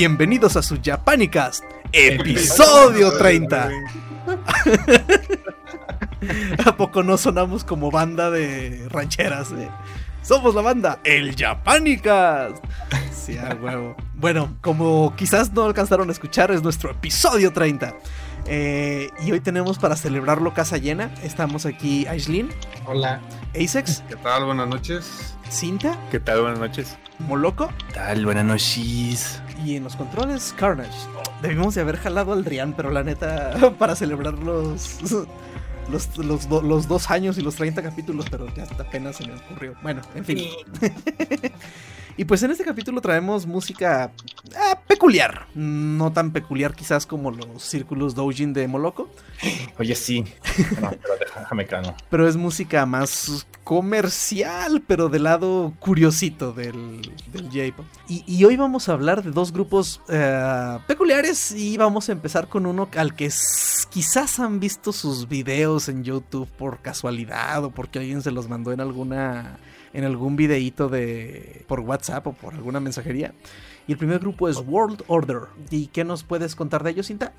Bienvenidos a su Japanicast, episodio 30. ¿A poco no sonamos como banda de rancheras? eh? Somos la banda El Japanicast. Sí, a huevo. Bueno, como quizás no alcanzaron a escuchar, es nuestro episodio 30. Eh, y hoy tenemos para celebrarlo casa llena. Estamos aquí Aislin, Hola. Asex, ¿Qué tal? Buenas noches. Cinta, ¿Qué tal? Buenas noches. Moloco ¿Qué tal? Buenas noches. y en los controles Carnage. Debimos de haber jalado al Drian, pero la neta, para celebrar los, los, los, do- los dos años y los 30 capítulos, pero ya apenas se me ocurrió. Bueno, en fin. y pues en este capítulo traemos música ah, peculiar. No tan peculiar quizás como los círculos doujin de Moloco, Oye, sí. No, pero déjame cano. pero es música más comercial, pero del lado curiosito del, del J-pop. Y, y hoy vamos a hablar de dos grupos eh, peculiares y vamos a empezar con uno al que quizás han visto sus videos en YouTube por casualidad o porque alguien se los mandó en alguna en algún videíto de por WhatsApp o por alguna mensajería. Y el primer grupo es World Order. ¿Y qué nos puedes contar de ellos, Cinta?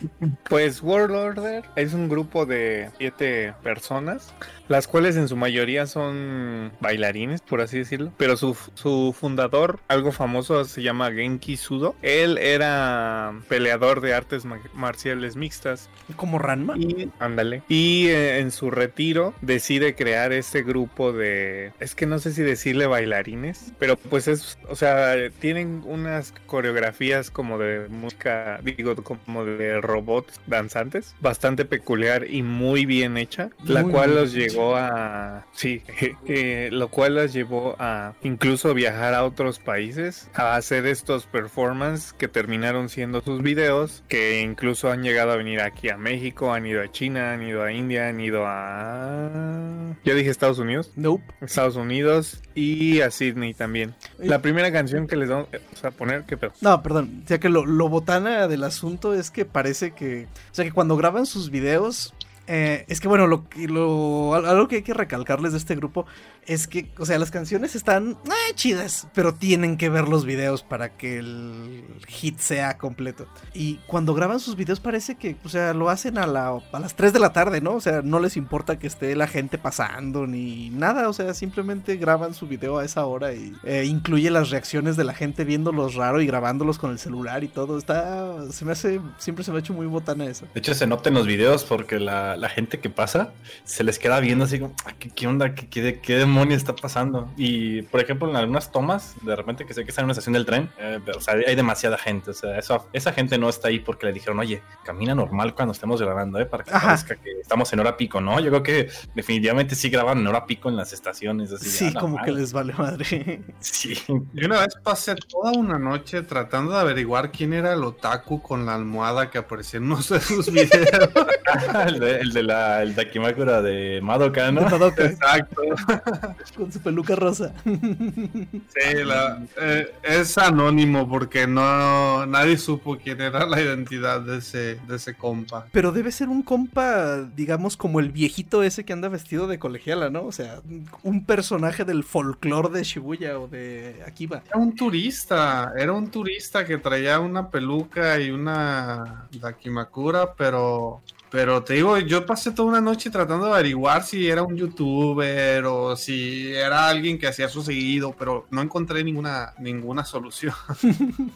Pues World Order es un grupo de siete personas, las cuales en su mayoría son bailarines, por así decirlo. Pero su, su fundador, algo famoso, se llama Genki Sudo. Él era peleador de artes ma- marciales mixtas. Como Ranma. Y, ándale. Y eh, en su retiro decide crear este grupo de. Es que no sé si decirle bailarines, pero pues es. O sea, tienen unas coreografías como de música, digo, como de robots danzantes, bastante peculiar y muy bien hecha, la Muy cual bien los hecha. A. Sí, eh, lo cual los llevó a incluso viajar a otros países a hacer estos performances que terminaron siendo sus videos, que incluso han llegado a venir aquí a México, han ido a China, han ido a India, han ido a... Ya dije Estados Unidos. Nope. Estados Unidos y a Sydney también. La primera canción que les vamos a poner, ¿qué pedo? No, perdón. Sea que lo, lo botana del asunto es que parece que. O sea que cuando graban sus videos. Eh, es que bueno, lo, lo, al- algo que hay que recalcarles de este grupo es que, o sea, las canciones están eh, chidas, pero tienen que ver los videos para que el hit sea completo. Y cuando graban sus videos parece que, o sea, lo hacen a, la, a las 3 de la tarde, ¿no? O sea, no les importa que esté la gente pasando ni nada, o sea, simplemente graban su video a esa hora y eh, incluye las reacciones de la gente viéndolos raro y grabándolos con el celular y todo. Está, se me hace, siempre se me ha hecho muy botana eso. De hecho, se nota en los videos porque la, la gente que pasa se les queda viendo así como, "Ah, ¿qué, qué onda? ¿Qué, qué, qué demonio está pasando? Y, por ejemplo, en algunas tomas, de repente que sé que está en una estación del tren, eh, o sea, hay demasiada gente. O sea, eso, esa gente no está ahí porque le dijeron, oye, camina normal cuando estemos grabando, ¿eh? Para que Ajá. parezca que estamos en hora pico, ¿no? Yo creo que definitivamente sí graban en hora pico en las estaciones. Así, Sí, "Ah, la como que madre". les vale madre. Sí. Yo una vez pasé toda una noche tratando de averiguar quién era el otaku con la almohada que aparecía en uno de sus videos. el, de, la el Dakimakura de Madoka, ¿no? De Madoka, Exacto. con su peluca rosa. Sí, la- eh, es anónimo porque no nadie supo quién era la identidad de ese, de ese compa. Pero debe ser un compa, digamos, como el viejito ese que anda vestido de colegiala, ¿no? O sea, un personaje del folclore de Shibuya o de Akiba. Era un turista, era un turista que traía una peluca y una Dakimakura, pero pero te digo, yo pasé toda una noche tratando de averiguar si era un youtuber o si era alguien que hacía eso seguido, pero no encontré ninguna ninguna solución.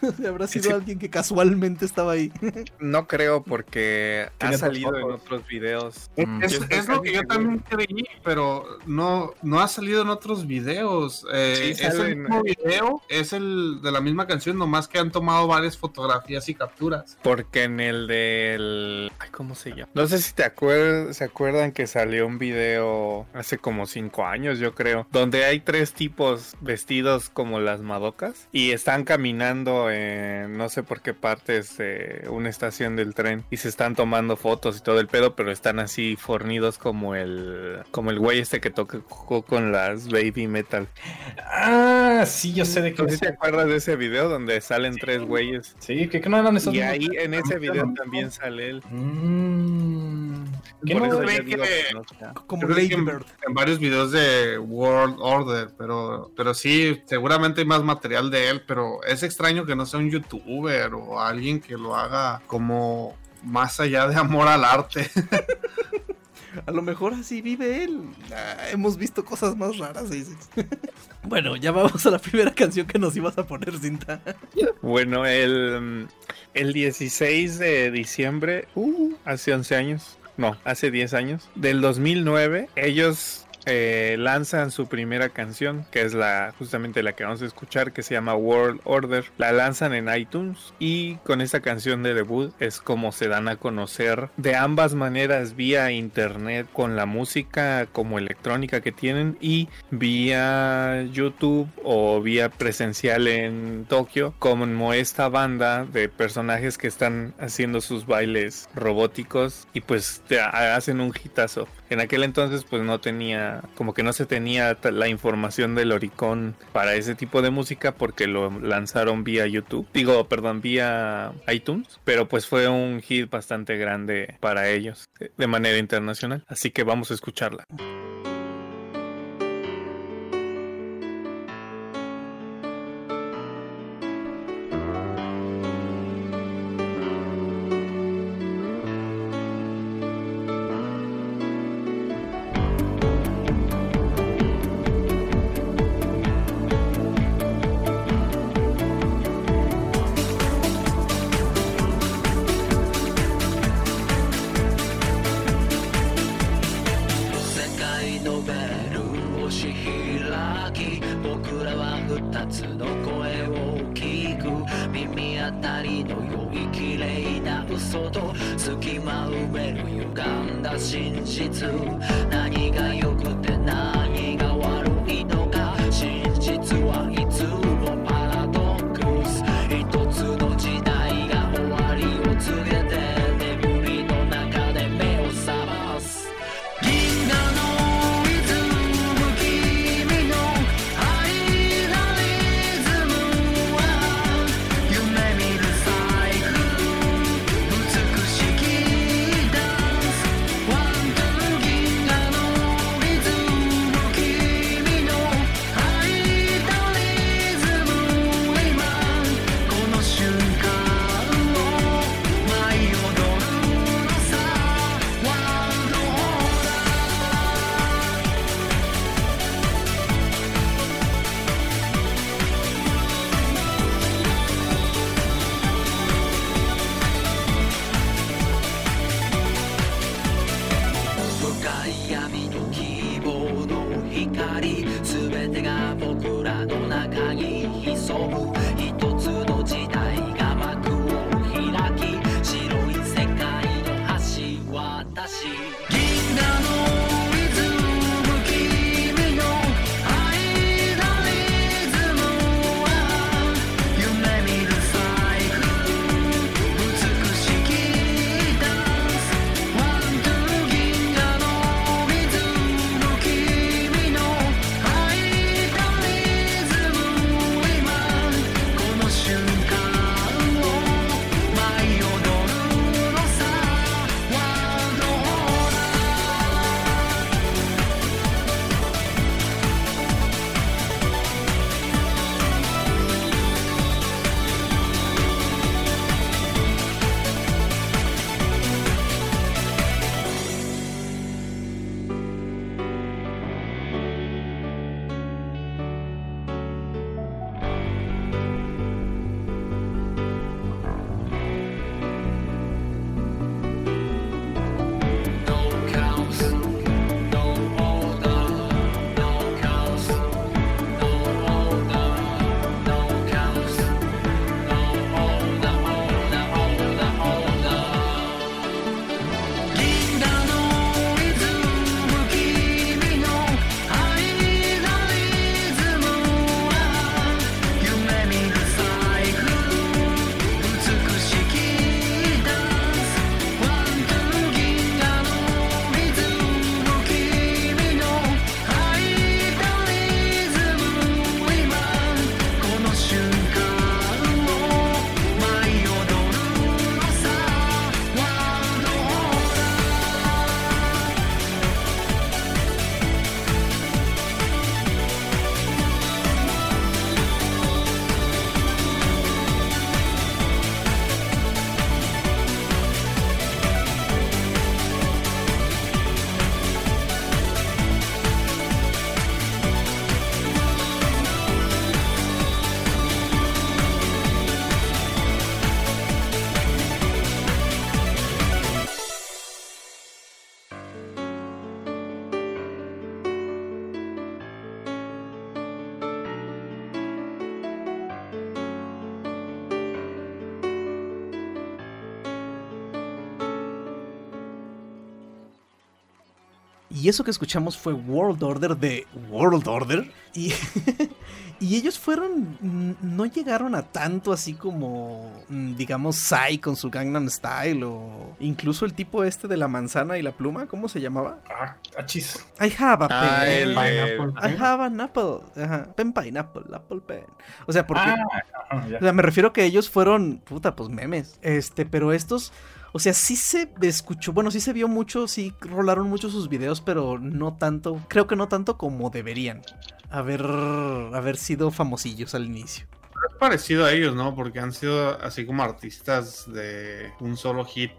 Habrá sido Sí. alguien que casualmente estaba ahí. No creo porque ha salido en otros videos. Es, Mm. es- lo que yo seguro. también creí, pero no, no ha salido en otros videos. Eh, Sí, es el mismo video, es el de la misma canción, nomás que han tomado varias fotografías y capturas. Porque en el del. Ay, ¿Cómo se llama? No sé si te acuer- se acuerdan que salió un video hace como cinco años, yo creo. Donde hay tres tipos vestidos como las madocas. Y están caminando en no sé por qué partes de una estación del tren. Y se están tomando fotos y todo el pedo. Pero están así fornidos como el. Como el güey este que tocó con las baby metal. Ah, sí, yo sé de qué. No te acuerdas de ese video donde salen tres güeyes. Sí, que, que no eran esos Y ahí en ese video también sale él. Mm. ¿Quién Por no que- sea. Como creo Lady que en varios videos de World Order, pero, pero sí, seguramente hay más material de él, pero es extraño que no sea un youtuber o alguien que lo haga como más allá de amor al arte. A lo mejor así vive él. Ah, hemos visto cosas más raras, dices. bueno, ya vamos a la primera canción que nos ibas a poner, cinta. Bueno, el, el 16 de diciembre, uh, hace 11 años, no, hace 10 años, del 2009, ellos eh, lanzan su primera canción, que es la justamente la que vamos a escuchar, que se llama World Order. La lanzan en iTunes y con esta canción de debut es como se dan a conocer de ambas maneras, vía internet, con la música como electrónica que tienen y vía YouTube o vía presencial en Tokio, como esta banda de personajes que están haciendo sus bailes robóticos y pues te ha- hacen un hitazo. En aquel entonces pues no tenía, como que no se tenía la información del Oricon para ese tipo de música porque lo lanzaron vía YouTube, digo, perdón, vía iTunes, pero pues fue un hit bastante grande para ellos de manera internacional, así que vamos a escucharla. Y eso que escuchamos fue World Order de World Order. Y, y ellos fueron, mm, no llegaron a tanto así como, mm, digamos, Psy con su Gangnam Style o incluso el tipo este de la manzana y la pluma, ¿cómo se llamaba? Ah, achis. I have a Ah, pen. el de- Pineapple. I have an apple. Ajá. Pen pineapple, apple pen. O sea, porque... Ah. O sea, me refiero que ellos fueron, puta, pues memes. Este, pero estos, o sea, sí se escuchó, bueno, sí se vio mucho, sí rolaron mucho sus videos, pero no tanto, creo que no tanto como deberían haber, haber sido famosillos al inicio. Es parecido a ellos, ¿no? Porque han sido así como artistas de un solo hit.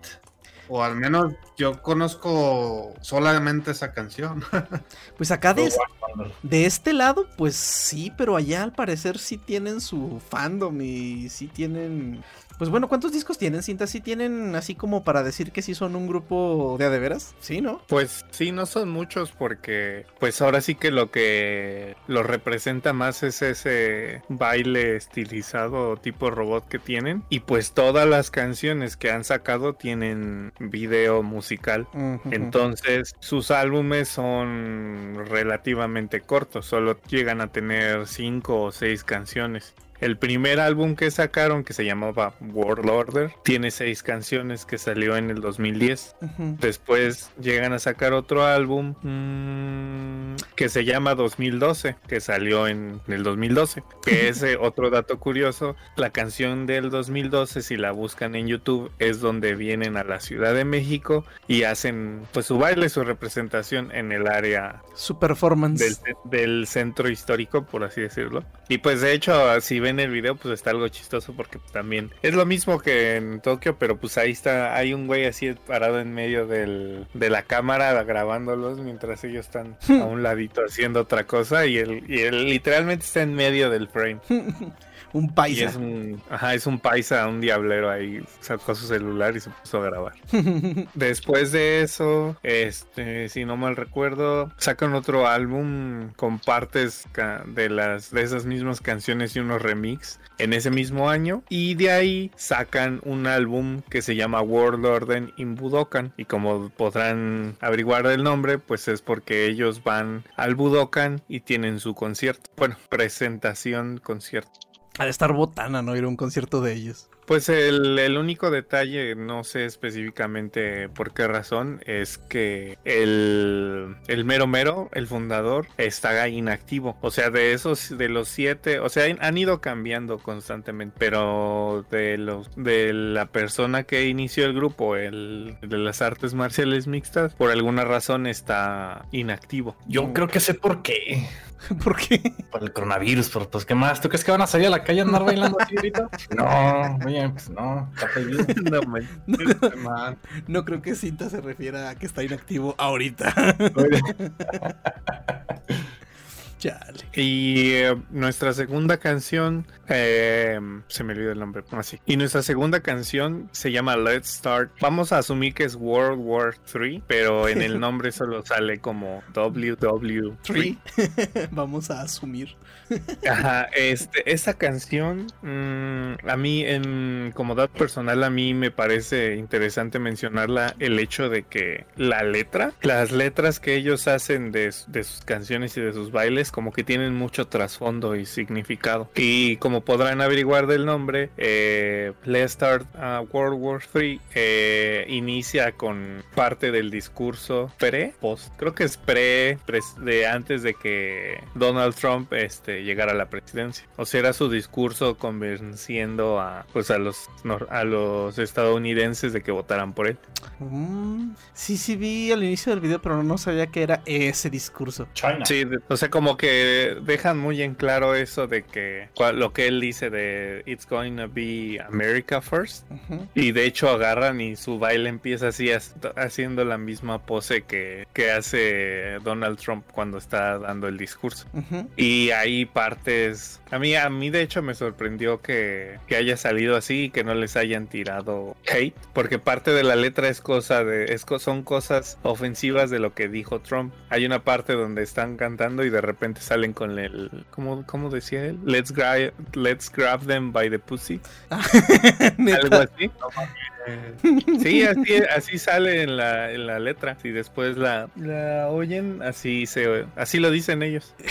O al menos yo conozco solamente esa canción. Pues acá de, Wonder. de este lado, pues sí, pero allá al parecer sí tienen su fandom y sí tienen... Pues bueno, ¿cuántos discos tienen, Cinta? ¿Sí tienen así como para decir que sí son un grupo de a de veras? Sí, ¿no? Pues sí, no son muchos porque pues ahora sí que lo que lo representa más es ese baile estilizado tipo robot que tienen y pues todas las canciones que han sacado tienen video musical. Entonces sus álbumes son relativamente cortos, solo llegan a tener cinco o seis canciones. El primer álbum que sacaron, que se llamaba World Order, tiene seis canciones que salió en el 2010. Ujú. Después llegan a sacar otro álbum mm, que se llama 2012, que salió en el 2012. Que ese otro dato curioso, la canción del 2012, si la buscan en YouTube, es donde vienen a la Ciudad de México y hacen pues su baile, su representación en el área Su performance. del, del centro histórico, por así decirlo. Y pues de hecho, si ven el video, pues está algo chistoso porque pues, también es lo mismo que en Tokio, pero pues ahí está, hay un güey así parado en medio del, de la cámara grabándolos mientras ellos están a un ladito haciendo otra cosa y él, y él literalmente está en medio del frame. un Y paisa. es un, ajá, es un paisa, un diablero ahí, sacó su celular y se puso a grabar. Después de eso, este, si no mal recuerdo, sacan otro álbum con partes de las de esas mismas canciones y unos remix en ese mismo año y de ahí sacan un álbum que se llama World Order in Budokan y como podrán averiguar el nombre, pues es porque ellos van al Budokan y tienen su concierto, bueno, presentación concierto. Ha de estar botana, ¿no? Ir a un concierto de ellos. Pues el, el único detalle, no sé específicamente por qué razón, es que el, el mero mero, el fundador, está inactivo. O sea, de esos, de los siete, o sea, han ido cambiando constantemente, pero de los de la persona que inició el grupo, el de las artes marciales mixtas, por alguna razón está inactivo. Yo creo que sé por qué. ¿Por qué? Por el coronavirus, por pues qué más. ¿Tú crees que van a salir a la calle a andar bailando así ahorita? No, pues no, está prohibido. No, man. Man. No creo que Cinta se refiera a que está inactivo ahorita. Chale. Y eh, nuestra segunda canción, eh, se me olvidó el nombre, así. Y nuestra segunda canción se llama Let's Start. Vamos a asumir que es World War 3, pero en el nombre solo sale como WW3. Three. Vamos a asumir. Ajá, este, esa canción, mm, a mí, en, como dato personal, a mí me parece interesante mencionarla el hecho de que la letra, las letras que ellos hacen de, de sus canciones y de sus bailes, como que tienen mucho trasfondo y significado. Y como podrán averiguar del nombre, eh, Let's Start uh, World War 3 eh, inicia con parte del discurso pre, post, creo que es pre, pres- de antes de que Donald Trump este, llegara a la presidencia. O sea, era su discurso convenciendo a, pues, a los, a los estadounidenses de que votaran por él. Mm, sí, sí vi al inicio del video, pero no sabía que era ese discurso. China. Sí, de- o sea, como que dejan muy en claro eso de que lo que él dice de It's going to be America first. Y de hecho agarran y su baile empieza así as- haciendo la misma pose que, que hace Donald Trump cuando está dando el discurso. Y partes. A mí, a mí de hecho me sorprendió que, que haya salido así y que no les hayan tirado hate. Porque parte de la letra es cosa de. Es, co- son cosas ofensivas de lo que dijo Trump. Hay una parte donde están cantando y de repente salen con el, ¿cómo, cómo decía él? Let's grab, let's grab them by the pussy. Algo así. Sí, así, así sale en la, en la letra. Si después la, la oyen, así se, así lo dicen ellos.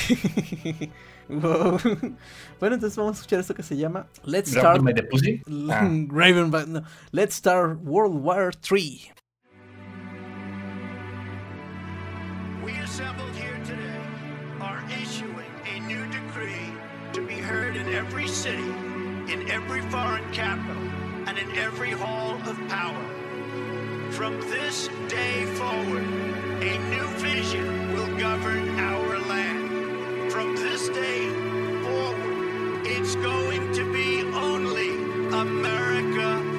Wow. Bueno, entonces vamos a escuchar esto que se llama Let's Start the pussy. Ah. No, Let's Start World War 3. We assembled here today are issuing a new decree to be heard in every city, in every foreign capital, and in every hall of power. From this day forward, a new vision will govern our land. From this day forward, it's going to be only America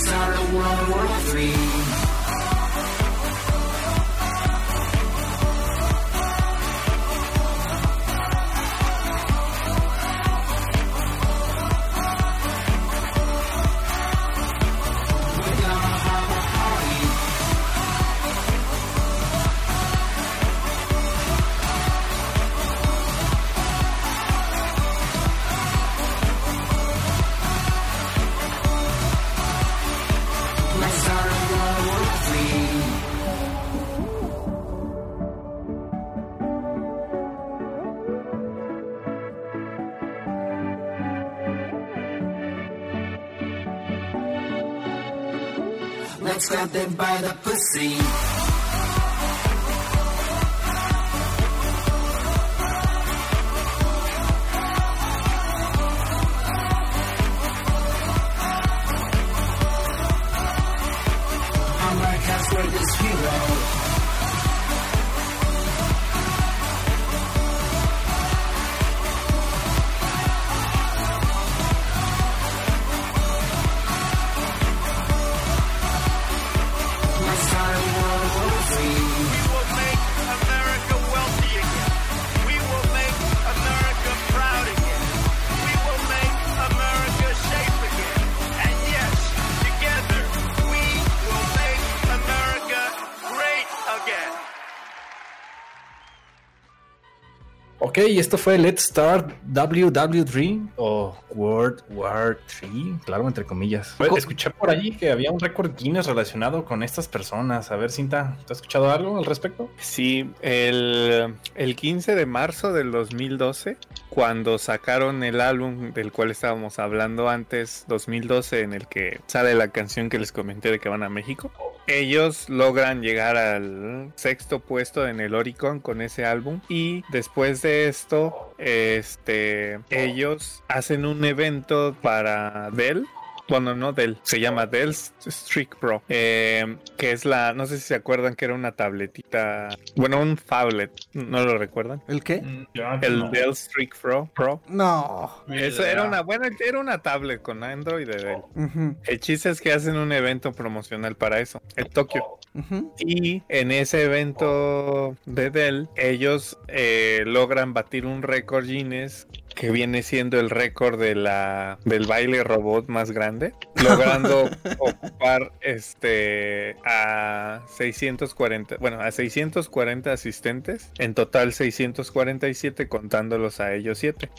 Let's start a World War 'Let's grab them by the pussy. Ok, esto fue Let's Start WW3 o World War 3, claro, entre comillas. Co- Escuché por allí que había un récord Guinness relacionado con estas personas. A ver, Cinta, ¿te has escuchado algo al respecto? Sí, el, el 15 de marzo del 2012, cuando sacaron el álbum del cual estábamos hablando antes, 2012, en el que sale la canción que les comenté de que van a México, ellos logran llegar al sexto puesto en el Oricon con ese álbum. Y después de esto, este, ellos hacen un evento para Dell bueno, no Dell, se llama Dell Streak Pro, eh, que es la, no sé si se acuerdan que era una tabletita, bueno, un phablet, ¿no lo recuerdan? ¿El qué? El Dell Streak Pro, Pro. No. Eso era una, bueno, era una tablet con Android de Dell. El chiste es que hacen un evento promocional para eso, en Tokio. Y en ese evento de Dell, ellos eh, logran batir un récord Guinness que viene siendo el récord de la del baile robot más grande, logrando ocupar este a 640, bueno, a 640 asistentes, en total 647 contándolos a ellos siete.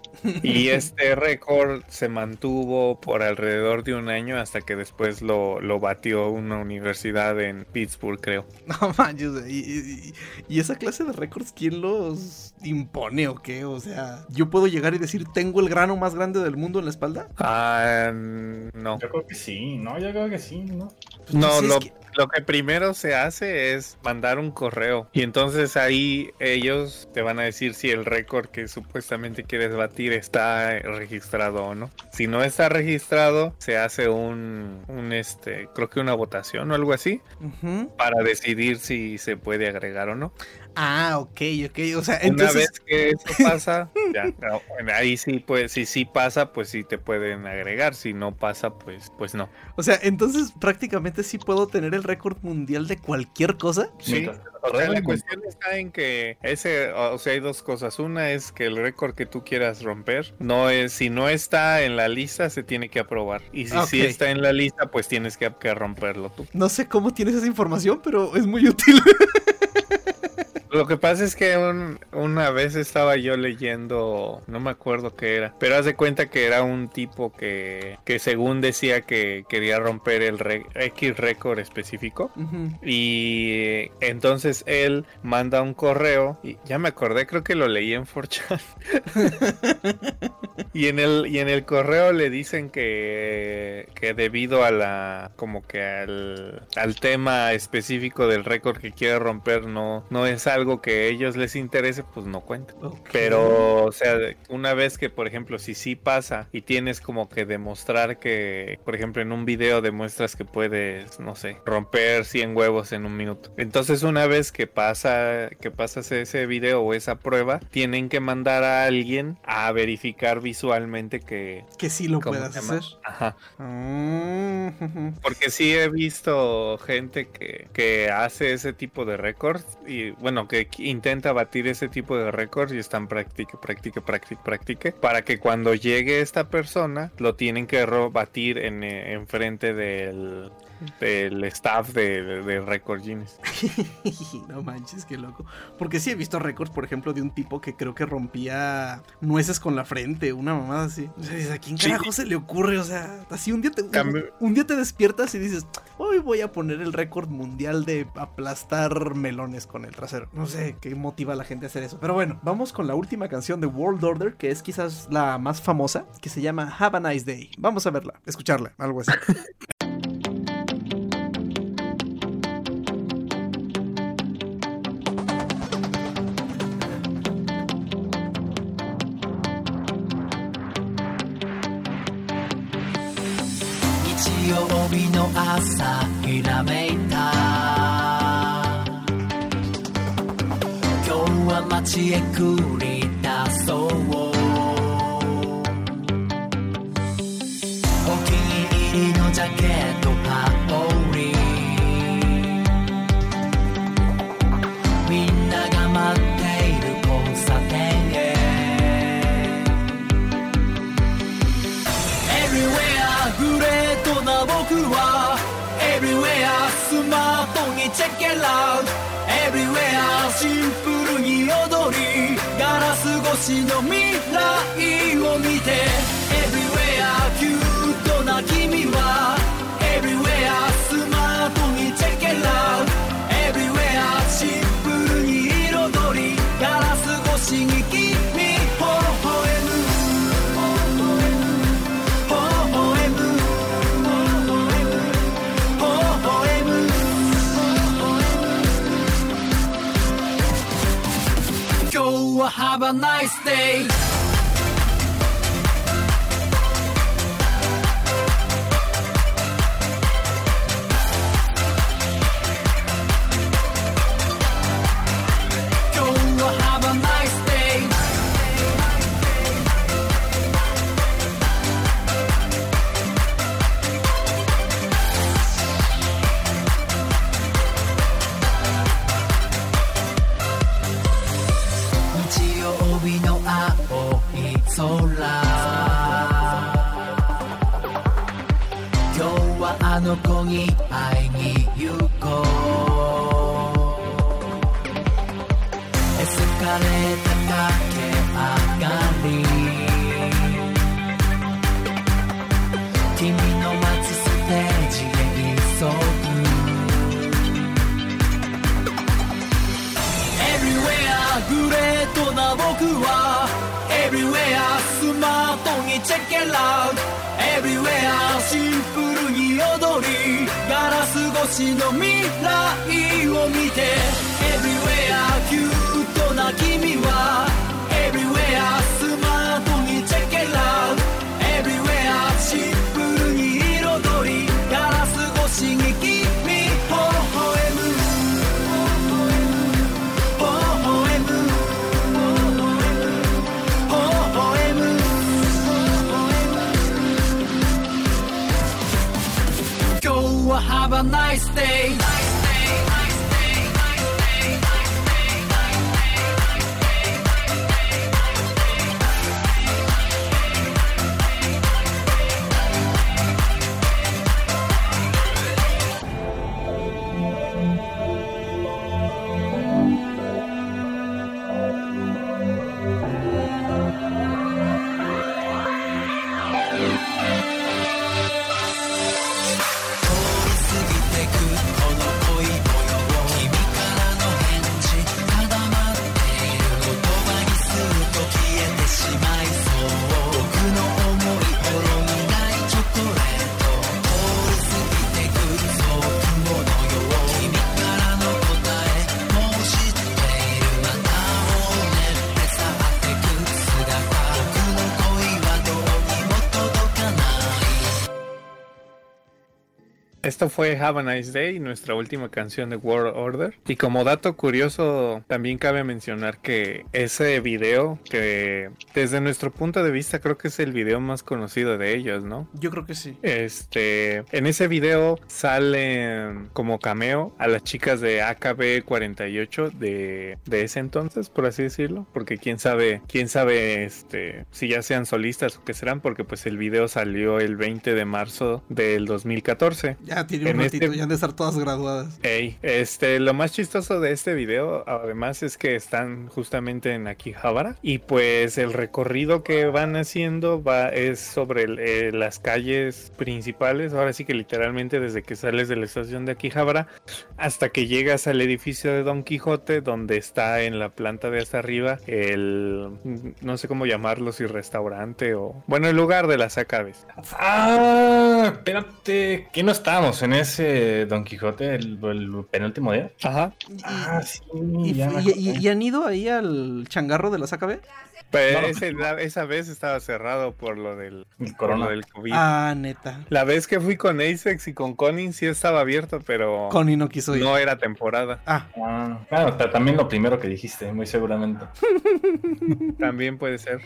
Y este récord se mantuvo por alrededor de un año hasta que después lo, lo batió una universidad en Pittsburgh, creo. No manches, y, y- y esa clase de récords, ¿quién los impone o qué? O sea, yo puedo llegar y decir, tengo el grano más grande del mundo en la espalda. Ah, no. Yo creo que sí, no, yo creo que sí, ¿no? Pues No, sí, es lo, que- lo que primero se hace es mandar un correo y entonces ahí ellos te van a decir si el récord que supuestamente quieres batir está registrado o no. Si no está registrado, se hace un, un este, creo que una votación o algo así para decidir si se puede agregar o no. Ah, ok, ok. O sea, Una entonces. vez que eso pasa, ya, no, ahí sí, pues, si sí pasa, pues sí te pueden agregar. Si no pasa, pues, pues no. O sea, entonces prácticamente sí puedo tener el récord mundial de cualquier cosa. Sí, o sea, la cuestión está en que ese, o sea, hay dos cosas. Una es que el récord que tú quieras romper, no es, si no está en la lista, se tiene que aprobar. Y si sí está en la lista, pues tienes que, que romperlo tú. No sé cómo tienes esa información, pero es muy útil. Lo que pasa es que un- una vez estaba yo leyendo, no me acuerdo qué era, pero haz de cuenta que era un tipo que, que según decía que quería romper el re- X récord específico. Y entonces él manda un correo, y ya me acordé, creo que lo leí en 4chan. y en el y en el correo le dicen que, que debido a la como que al, al tema específico del récord que quiere romper no no es algo que a ellos les interese, pues no cuenta. Pero, o sea, una vez que, por ejemplo, si sí pasa y tienes como que demostrar que, por ejemplo, en un video demuestras que puedes, no sé, romper 100 huevos en un minuto. Entonces, una vez que pasa, que pasas ese video o esa prueba, tienen que mandar a alguien a verificar visualmente que... Que sí lo ¿cómo puedas hacer. Ajá. Mm. Porque sí he visto gente que, que hace ese tipo de récords y bueno, que qu- intenta batir ese tipo de récords y están practique, practique, practique, practique para que cuando llegue esta persona lo tienen que batir en, eh, en frente del, del staff de, de, de Record Guinness. no manches, qué loco. Porque sí he visto récords, por ejemplo, de un tipo que creo que rompía nueces con la frente, una mamada así. O sea, ¿a quién Sí. carajo se le ocurre? O sea, así un día te, un día te despiertas y dices, hoy voy a poner el récord mundial de aplastar melones con el trasero. No sé qué motiva a la gente a hacer eso. Pero bueno, vamos con la última canción de World Order, que es quizás la más famosa, que se llama Have a Nice Day. Vamos a verla, escucharla, algo así. の朝ひらめいた。今日は街へ来り check it out. Everywhere シンプルに踊りガラス越しの未来を見て。A nice day あの子に会いに行こう。エスカレーター駆け上がり。君の待つステージへ急ぐ。Everywhere グレートな僕は。Everywhere スマートにチェケラウト Everywhere シンプルに踊りガラス越しの未来を見て Everywhere キュートな君は Everywhere スマートにチェケラウ Everywhere シンプ nice Esto fue Have a Nice Day, nuestra última canción de World Order. Y como dato curioso, también cabe mencionar que ese video, que desde nuestro punto de vista creo que es el video más conocido de ellos, ¿no? Yo creo que sí. Este, en ese video salen como cameo a las chicas de AKB 48 de, de ese entonces, por así decirlo, porque quién sabe, quién sabe este si ya sean solistas o qué serán, porque pues el video salió el 20 de marzo del 2014. Ya tiene un En ratito, este- ya han de estar todas graduadas. Ey, este, lo más chistoso de este video, además, es que están justamente en Akihabara y pues el recorrido que van haciendo va es sobre el- eh, las calles principales. Ahora sí que literalmente desde que sales de la estación de Akihabara hasta que llegas al edificio de Don Quijote, donde está en la planta de hasta arriba el, no sé cómo llamarlo, si restaurante o bueno, el lugar de las acaves. Ah, espérate. ¿Qué no estábamos en ese Don Quijote el, el penúltimo día? Ajá. Y, Ah, sí. y- ya me y- acordé. y- y han ido ahí al changarro de las AKB? Pero No. ese- la- esa vez estaba cerrado por lo del, El corona. del COVID. Ah, neta. La vez que fui con Acex y con Conin sí estaba abierto, pero Connie no quiso ir. no era temporada. Ah, Ah, claro, también lo primero que dijiste, muy seguramente. También puede ser.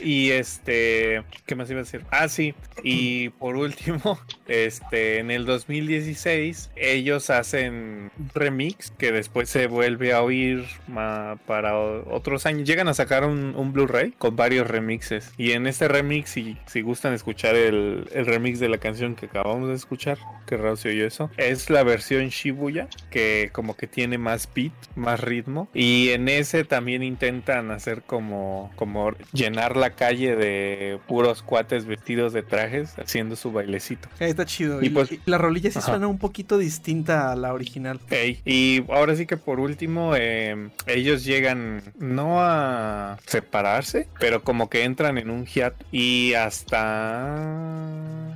Y este, ¿qué más iba a decir? Ah, sí. Y por último, este, en el 2016 ellos hacen remix que después se vuelve a oír para otros años. Llegan a sacar un, un Blu-ray con varios remixes. Y en este remix, si, si gustan escuchar el, el remix de la canción que acabamos de escuchar, que raro se oyó eso, es la versión Shibuya, que como que tiene más beat, más ritmo. Y en ese también intentan hacer como, como llenar la calle de puros cuates vestidos de trajes haciendo su bailecito. ahí está chido. Y Y, pues- la rolilla sí Ajá. suena un poquito distinta a la original. Y ahora sí que por último, eh, ellos llegan no a separarse, pero como que entran en un hiat y hasta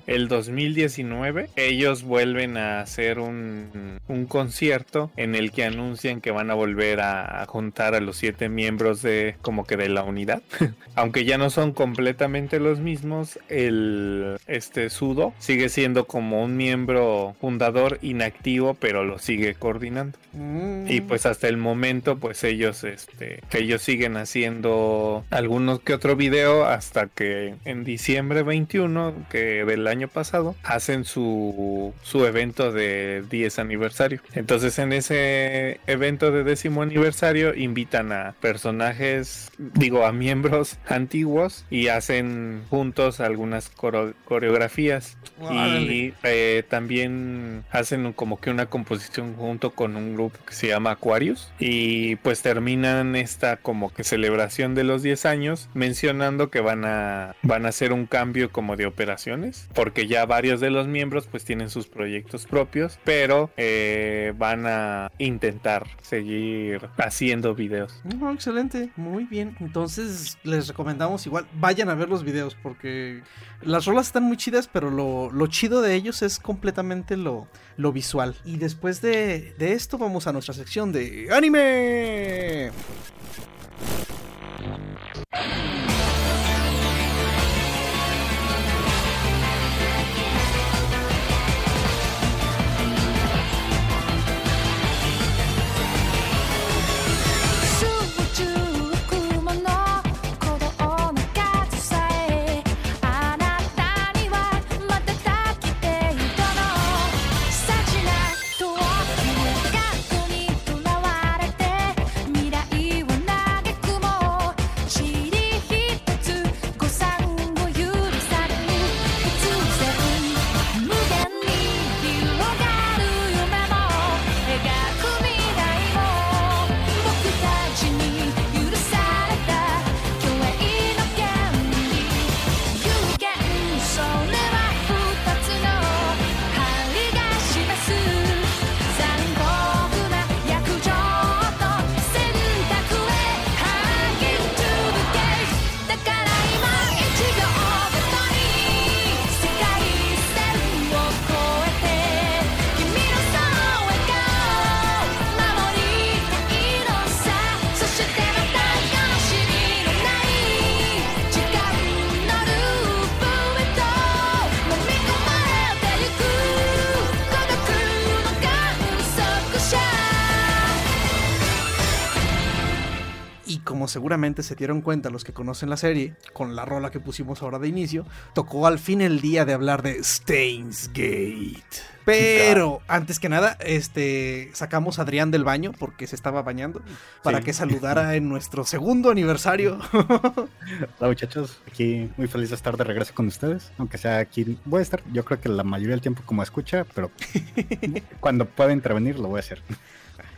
el 2019 ellos vuelven a hacer un, un concierto en el que anuncian que van a volver a, a juntar a los siete miembros de como que de la unidad. Aunque ya no son completamente los mismos, el este Sudo sigue siendo como un miembro fundador inactivo, pero lo sigue coordinando. Mm. Y pues hasta el momento, pues ellos, este, ellos siguen haciendo algunos que otro video hasta que en diciembre 21 que del año año pasado, hacen su, su evento de 10 aniversario. Entonces en ese evento de décimo aniversario invitan a personajes, digo, a miembros antiguos y hacen juntos algunas coreografías. Y eh, también hacen como que una composición junto con un grupo que se llama Aquarius. Y pues terminan esta como que celebración de los 10 años mencionando que van a, van a hacer un cambio como de operaciones. Porque ya varios de los miembros pues tienen sus proyectos propios. Pero eh, van a intentar seguir haciendo videos. Excelente, muy bien. Entonces les recomendamos igual, vayan a ver los videos porque las rolas están muy chidas, pero lo, lo chido de ellos es completamente lo, lo visual. Y después de, de esto vamos a nuestra sección de anime.「seguramente se dieron cuenta los que conocen la serie, con la rola que pusimos ahora de inicio, tocó al fin el día de hablar de Steins Gate. Pero antes que nada, este sacamos a Adrián del baño porque se estaba bañando para Sí. que saludara en nuestro segundo aniversario. Hola muchachos, aquí muy feliz de estar de regreso con ustedes, aunque sea aquí, voy a estar yo creo que la mayoría del tiempo como escucha, pero cuando pueda intervenir lo voy a hacer.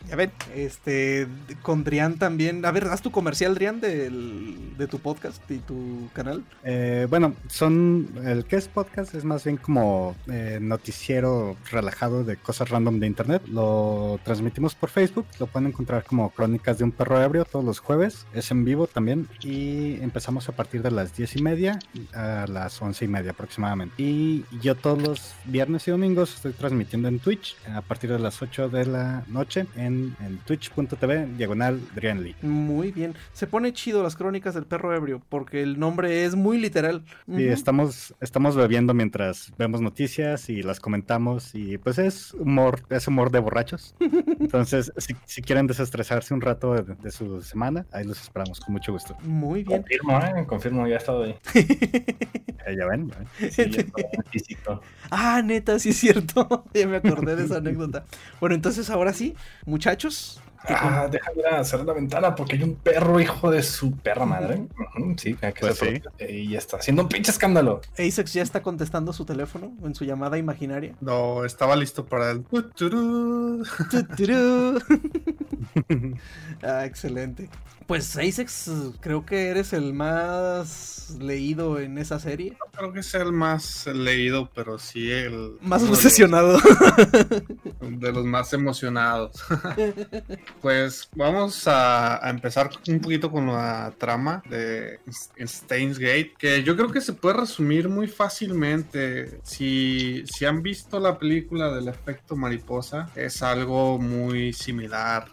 Ya ven, este con Drian también. A ver, haz tu comercial, Drian, del, de tu podcast y tu canal. Eh, bueno, son, el que es podcast es más bien como eh, noticiero relajado de cosas random de internet, lo transmitimos por Facebook, lo pueden encontrar como Crónicas de un Perro Ebrio todos los jueves, es en vivo también y empezamos a partir de las 10 y media a las 11 y media aproximadamente. Y yo todos los viernes y domingos estoy transmitiendo en Twitch a partir de las 8 de la noche en, en twitch.tv diagonal Drian Lee. Muy bien. Se pone chido las crónicas del perro ebrio porque el nombre es muy literal. Y estamos, estamos bebiendo mientras vemos noticias y las comentamos y pues es humor, es humor de borrachos. Entonces, si, si quieren desestresarse un rato de, de su semana, ahí los esperamos con mucho gusto. Muy bien. Confirmo, ¿eh? Confirmo, ya he estado ahí. Eh, ya ven, ¿eh? Sí, ya en. Ah, neta, sí es cierto. ya me acordé de esa anécdota. Bueno, entonces ahora sí, muchachos. Ah, déjame ir a cerrar la ventana porque hay un perro hijo de su perra madre. Sí, que Pues sí. Y ya está haciendo un pinche escándalo. Asex ya está contestando su teléfono en su llamada imaginaria. No, estaba listo para el. Ah, excelente. Pues Asex, creo que eres el más leído en esa serie. No creo que sea el más leído, pero sí el. Más uno de los- obsesionado. de los más emocionados. pues vamos a, a empezar un poquito con la trama de Steins Gate, que yo creo que se puede resumir muy fácilmente. Si, si han visto la película del efecto mariposa, es algo muy similar.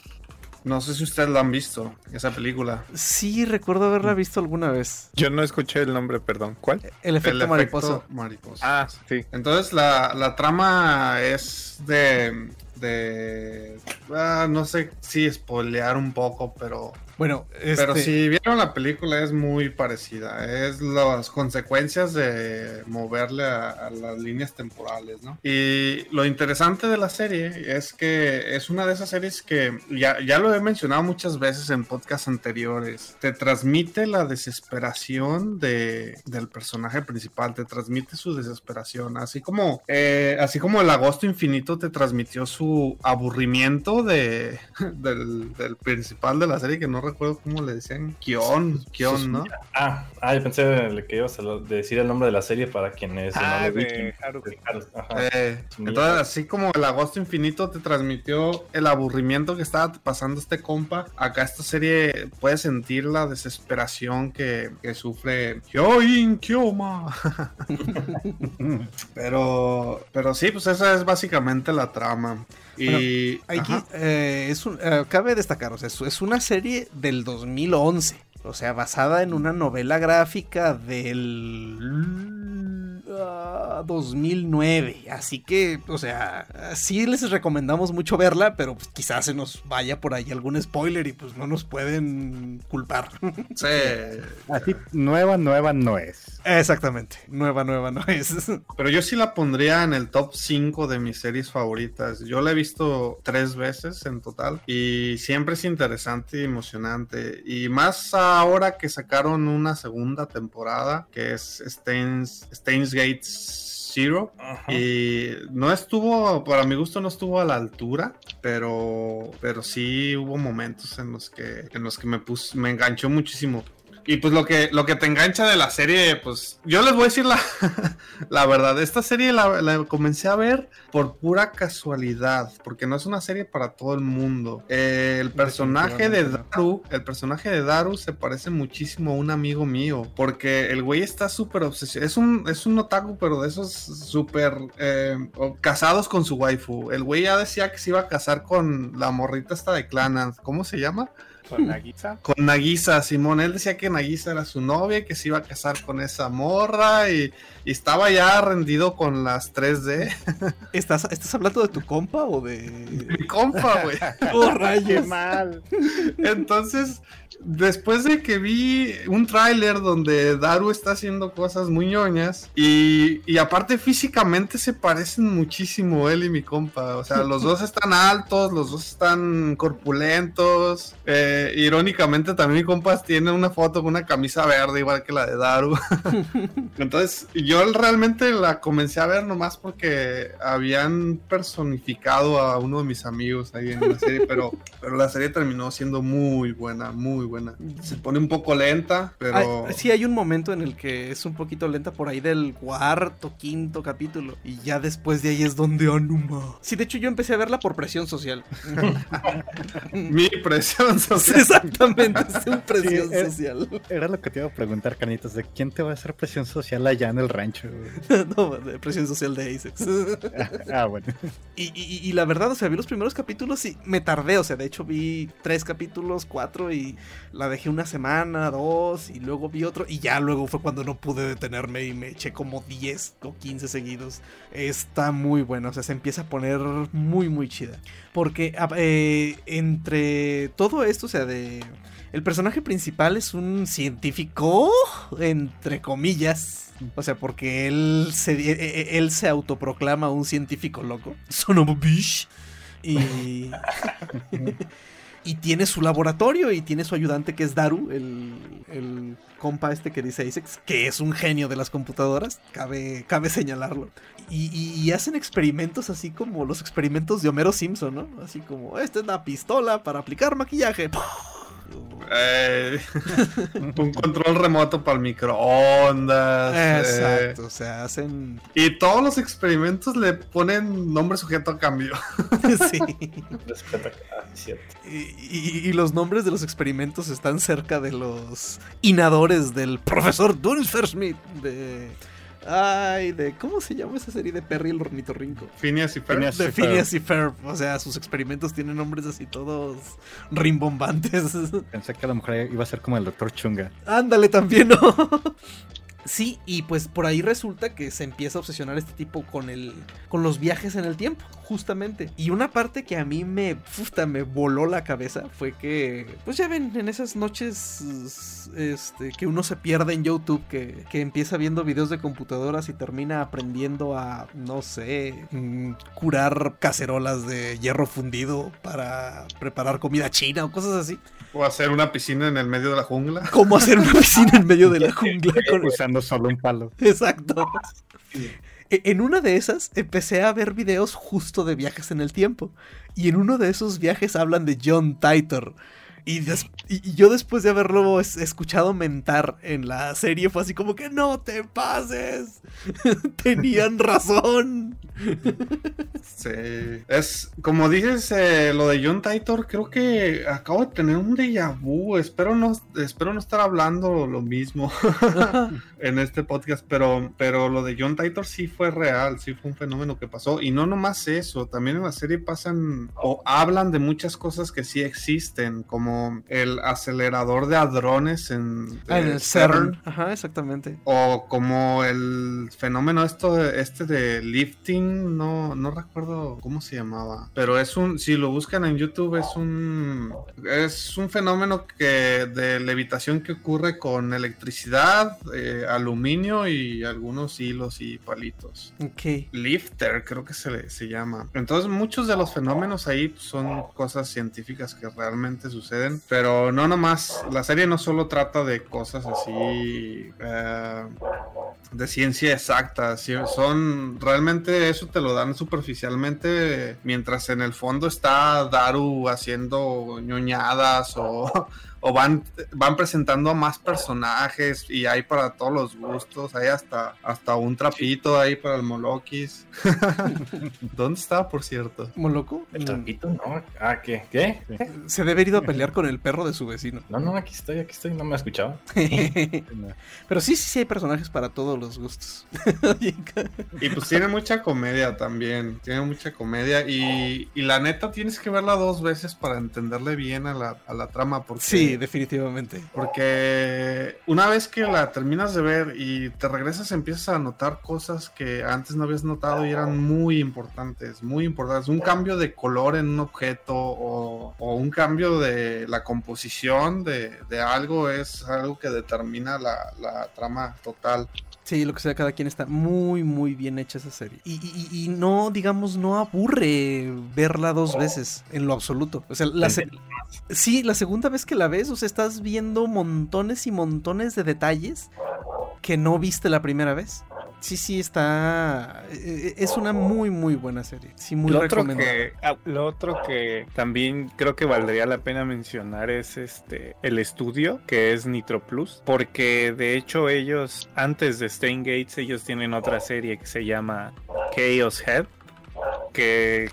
No sé si ustedes la han visto, esa película. sí, recuerdo haberla visto alguna vez. Yo no escuché el nombre, perdón. ¿Cuál? El efecto el mariposa. efecto mariposa. Ah, sí. Entonces la, la trama es de... de ah, no sé si spoilear un poco, pero Bueno, Pero este, si vieron la película es muy parecida. Es las consecuencias de moverle a, a las líneas temporales, ¿no? Y lo interesante de la serie es que es una de esas series que ya, ya lo he mencionado muchas veces en podcasts anteriores. Te transmite la desesperación de, del personaje principal, te transmite su desesperación. Así como, eh, así como el agosto infinito te transmitió su aburrimiento de, del, del principal de la serie, que no recuerdo cómo le decían, Kion, Kion, ¿no? Ah, ah, yo pensé que ibas a decir el nombre de la serie para quienes no Ah, lo de. Haruki. Ajá. Eh, entonces, así como el agosto infinito te transmitió el aburrimiento que estaba pasando este compa, acá esta serie puede sentir la desesperación que, que sufre Hyoin Kyoma. pero, pero sí, pues esa es básicamente la trama. Y Aquí eh, es un, eh, cabe destacar, o sea, es, es una serie del 2011, o sea, basada en una novela gráfica del ah, 2009, así que, o sea, sí les recomendamos mucho verla, pero pues, quizás se nos vaya por ahí algún spoiler y pues no nos pueden culpar. Sí. Así, nueva, nueva no es. Exactamente, nueva, nueva no es. Pero yo sí la pondría en el top 5 de mis series favoritas. Yo la he visto tres veces en total y siempre es interesante y emocionante. Y más ahora que sacaron una segunda temporada que es Steins, Steins Gate Zero. Ajá. Y no estuvo, para mi gusto no estuvo a la altura, pero, pero sí hubo momentos en los que, en los que me pus, me enganchó muchísimo. Y pues lo que, lo que te engancha de la serie, pues yo les voy a decir la, la verdad, esta serie la, la comencé a ver por pura casualidad, porque no es una serie para todo el mundo. Eh, el personaje de Daru, el personaje de Daru se parece muchísimo a un amigo mío, porque el güey está súper obsesionado, es un, es un otaku, pero de esos súper eh, casados con su waifu. El güey ya decía que se iba a casar con la morrita esta de Clanad, ¿cómo se llama? Con Nagisa. con Nagisa, Simón. Él decía que Nagisa era su novia, que se iba a casar con esa morra y, y estaba ya rendido con las 3D. ¿Estás, ¿Estás hablando de tu compa o Mi de.? compa, güey. ¡Oh, ¡Qué mal! Entonces, después de que vi un tráiler donde Daru está haciendo cosas muy ñoñas y, y aparte físicamente se parecen muchísimo él y mi compa. O sea, los dos están altos, los dos están corpulentos. Eh, irónicamente también mi compa tiene una foto con una camisa verde igual que la de Daru. Entonces, yo realmente la comencé a ver nomás porque habían personificado a uno de mis amigos ahí en la serie, pero, pero la serie terminó siendo muy buena, muy buena. Se pone un poco lenta, pero... Ay, sí, hay un momento en el que es un poquito lenta por ahí del cuarto, quinto capítulo. Y ya después de ahí es donde Anuma. Sí, de hecho yo empecé a verla por presión social. Mi presión social. Exactamente, es un presión Sí, es- social. Era lo que te iba a preguntar, Carnitas, ¿de quién te va a hacer presión social allá en el rancho? No, de presión social de Asex. ah, bueno. Y, y- y la verdad, o sea, vi los primeros capítulos y me tardé, o sea, de hecho vi tres capítulos, cuatro y la dejé una semana, dos y luego vi otro y ya luego fue cuando no pude detenerme y me eché como 10 o 15 seguidos. Está muy buena, o sea, se empieza a poner muy, muy chida. Porque eh, entre todo esto, o sea, de... El personaje principal es un científico, entre comillas. O sea, porque él se, e- e- él se autoproclama un científico loco. Son of a bitch. Y. y tiene su laboratorio y tiene su ayudante que es Daru, el, el compa este que dice Isaac, que es un genio de las computadoras, cabe, cabe señalarlo. Y hacen experimentos así como los experimentos de Homero Simpson, ¿no? Así como, esta es la pistola para aplicar maquillaje. Eh, un control remoto para el microondas. eh, Exacto, o sea, hacen... y todos los experimentos le ponen nombre sujeto a cambio. sí. Ah. Y, y- y los nombres de los experimentos están cerca de los inadores del profesor Dunsfersmith de... Ay, de... ¿Cómo se llama esa serie de Perry el ornitorrinco? Phineas y Ferb. De. Phineas y Ferb. O sea, sus experimentos tienen nombres así todos rimbombantes. Pensé que a lo mejor iba a ser como el doctor Chunga. Ándale también, ¿no? Sí, y pues por ahí resulta que se empieza a obsesionar este tipo con el con los viajes en el tiempo, justamente. Y una parte que a mí me puta, me voló la cabeza fue que pues ya ven en esas noches este que uno se pierde en YouTube que, que empieza viendo videos de computadoras y termina aprendiendo a no sé, mm, curar cacerolas de hierro fundido para preparar comida china o cosas así. O hacer una piscina en el medio de la jungla. Cómo hacer una piscina en medio de la jungla con Usando solo un palo. Exacto. E- En una de esas empecé a ver videos justo de viajes en el tiempo. Y en uno de esos viajes hablan de John Titor. Y, yo después de haberlo es- escuchado mentar en la serie fue así como que no te pases. Tenían razón. Sí. Es, como dices, eh, lo de John Titor, creo que acabo de tener un déjà vu. Espero no, espero no estar hablando lo mismo en este podcast, pero, pero lo de John Titor sí fue real, sí fue un fenómeno que pasó. Y no nomás eso, también en la serie pasan o hablan de muchas cosas que sí existen, como el acelerador de hadrones en, Ah, en de el CERN. Ajá, exactamente. o como el fenómeno esto de, este de lifting, no, no recuerdo cómo se llamaba. Pero es un, si lo buscan en YouTube, es un es un fenómeno que de levitación que ocurre con electricidad, eh, aluminio y algunos hilos y palitos. Ok. Lifter, creo que se, le- se llama. Entonces, muchos de los fenómenos ahí son cosas científicas que realmente suceden, pero no nomás, la serie no solo trata de cosas así eh, de ciencia exacta, son realmente eso te lo dan superficialmente, mientras en el fondo está Daru haciendo ñoñadas o o van, van presentando a más personajes y hay para todos los gustos, hay hasta, hasta un trapito ahí para el Molokis. ¿Dónde está, por cierto? ¿Moloco? ¿El trapito? No. Ah, ¿qué? ¿Qué? Se debe haber ido a pelear con el perro de su vecino. No, no, aquí estoy, aquí estoy, no me ha escuchado. Pero sí, sí, sí hay personajes para todos los gustos. Y pues tiene mucha comedia también, tiene mucha comedia y, y la neta tienes que verla dos veces para entenderle bien a la, a la trama porque... sí, definitivamente. Porque una vez que la terminas de ver y te regresas, empiezas a notar cosas que antes no habías notado y eran muy importantes, muy importantes. Un cambio de color en un objeto o, o un cambio de la composición de, de algo es algo que determina la, la trama total. Sí, lo que sea, cada quien está muy, muy bien hecha esa serie. Y, y- y- y no, digamos, no aburre verla dos veces, en lo absoluto. O sea, la se- sí, la segunda vez que la ves, o sea, estás viendo montones y montones de detalles que no viste la primera vez. Sí, sí, está... eh, Es una muy, muy buena serie. Sí, muy lo, otro que, ah, lo otro que también creo que valdría la pena mencionar es este el estudio que es Nitro Plus porque de hecho ellos antes de Stain Gates ellos tienen otra serie que se llama Chaos Head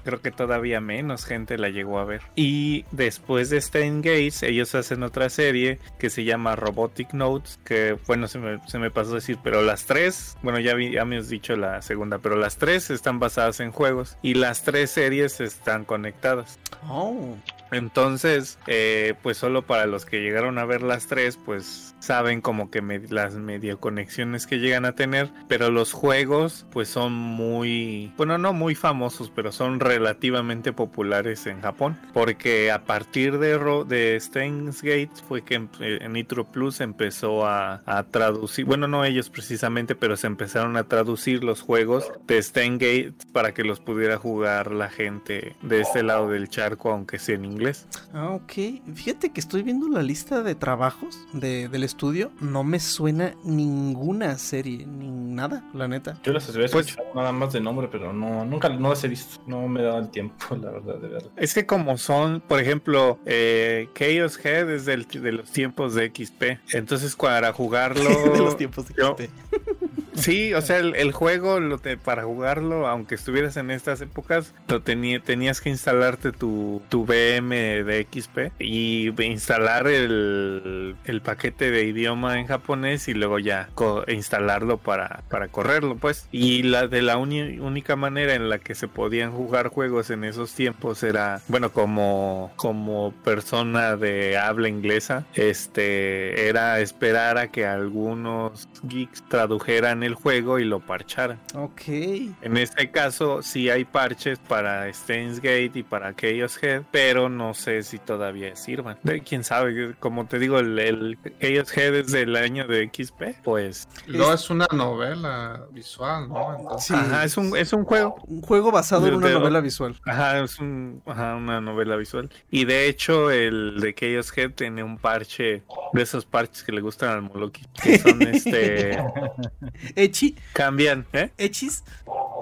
creo que todavía menos gente la llegó a ver. Y después de Stain Gates, ellos hacen otra serie que se llama Robotic Notes, que bueno, se me, se me pasó a decir, pero las tres, bueno, ya, vi, ya me has dicho la segunda, pero las tres están basadas en juegos y las tres series están conectadas. Oh, Entonces, eh, pues solo para los que llegaron a ver las tres, pues saben como que me- las medio conexiones que llegan a tener, pero los juegos pues son muy, bueno, no muy famosos, pero son relativamente populares en Japón, porque a partir de, de Steins Gate fue que em- eh, Nitro Plus empezó a, a traducir, bueno, no ellos precisamente, pero se empezaron a traducir los juegos de Steins Gate para que los pudiera jugar la gente de este lado del charco, aunque sea en inglés. ah, ok. Fíjate que estoy viendo la lista de trabajos de- del estudio. No me suena ninguna serie, ni nada, la neta. Yo las había Pues- escuchado nada más de nombre, pero no, nunca no las he visto. No me he dado el tiempo, la verdad, de verlas. Es que como son, por ejemplo, eh, Chaos Head es del, de los tiempos de XP. Entonces para jugarlo... de los tiempos de yo- XP. Sí, o sea, el, juego lo te- para jugarlo, aunque estuvieras en estas épocas, lo tenía, tenías que instalarte tu, tu VM de XP y instalar el, el paquete de idioma en japonés y luego ya instalarlo para, para correrlo, pues. Y la de la única manera en la que se podían jugar juegos en esos tiempos era, bueno, como, como persona de habla inglesa, este, era esperar a que algunos geeks tradujeran el juego y lo parcharan. Ok. En este caso, sí hay parches para Steins Gate y para Chaos Head, pero no sé si todavía sirvan. Quién sabe, como te digo, el, el Chaos Head es del año de XP, pues. No es una novela visual, ¿no? Entonces, Sí. Ajá, es un, es un juego. Un juego basado en una de- novela visual. Ajá, es un, ajá, una novela visual. Y de hecho, el de Chaos Head tiene un parche de esos parches que le gustan al Moloki, que son este. Echi, cambian, ¿eh? Echis.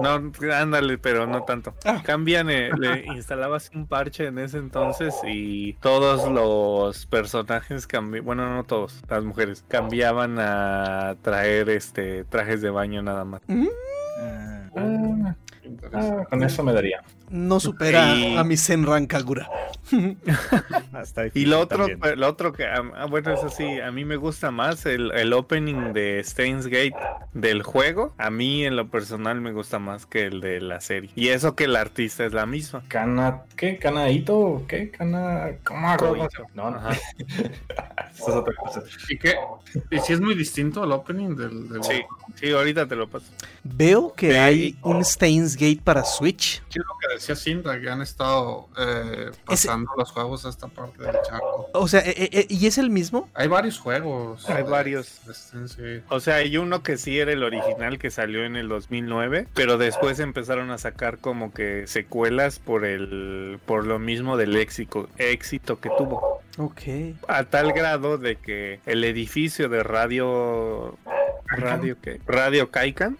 No, ándale, pero no tanto. Ah. Cambian, eh, le instalabas un parche en ese entonces y todos los personajes cambiaban, bueno, no todos, las mujeres cambiaban a traer este trajes de baño nada más. Ah, Ah, ah, con eso me daría. No supera Y- a mi Senran Kagura. hasta Y lo otro, también. pues, lo otro que, ah, ah, bueno, eso sí, a mí me gusta más el, el opening de Steins Gate del juego. A mí en lo personal me gusta más que el de la serie. Y eso que el artista es la misma. Cana, ¿qué? ¿Canaito? ¿Qué? Cana, ¿cómo? No, no. Ajá. Eso es otra cosa. ¿Y qué? ¿Y si es muy distinto el opening del, del Sí, sí, ahorita te lo paso. Veo que Sí. hay un Steins Gate para Switch. Sí, lo que decía Cinta, que han estado eh, pasando los juegos a esta parte del charco. O sea, eh, eh, ¿y es el mismo? Hay varios juegos. Hay de- varios. de Steins Gate. O sea, hay uno que sí era el original que salió en el 2009, pero después empezaron a sacar como que secuelas por el por lo mismo del éxito, éxito que tuvo. Ok. A tal grado de que el edificio de Radio Radio qué? Radio Kaikan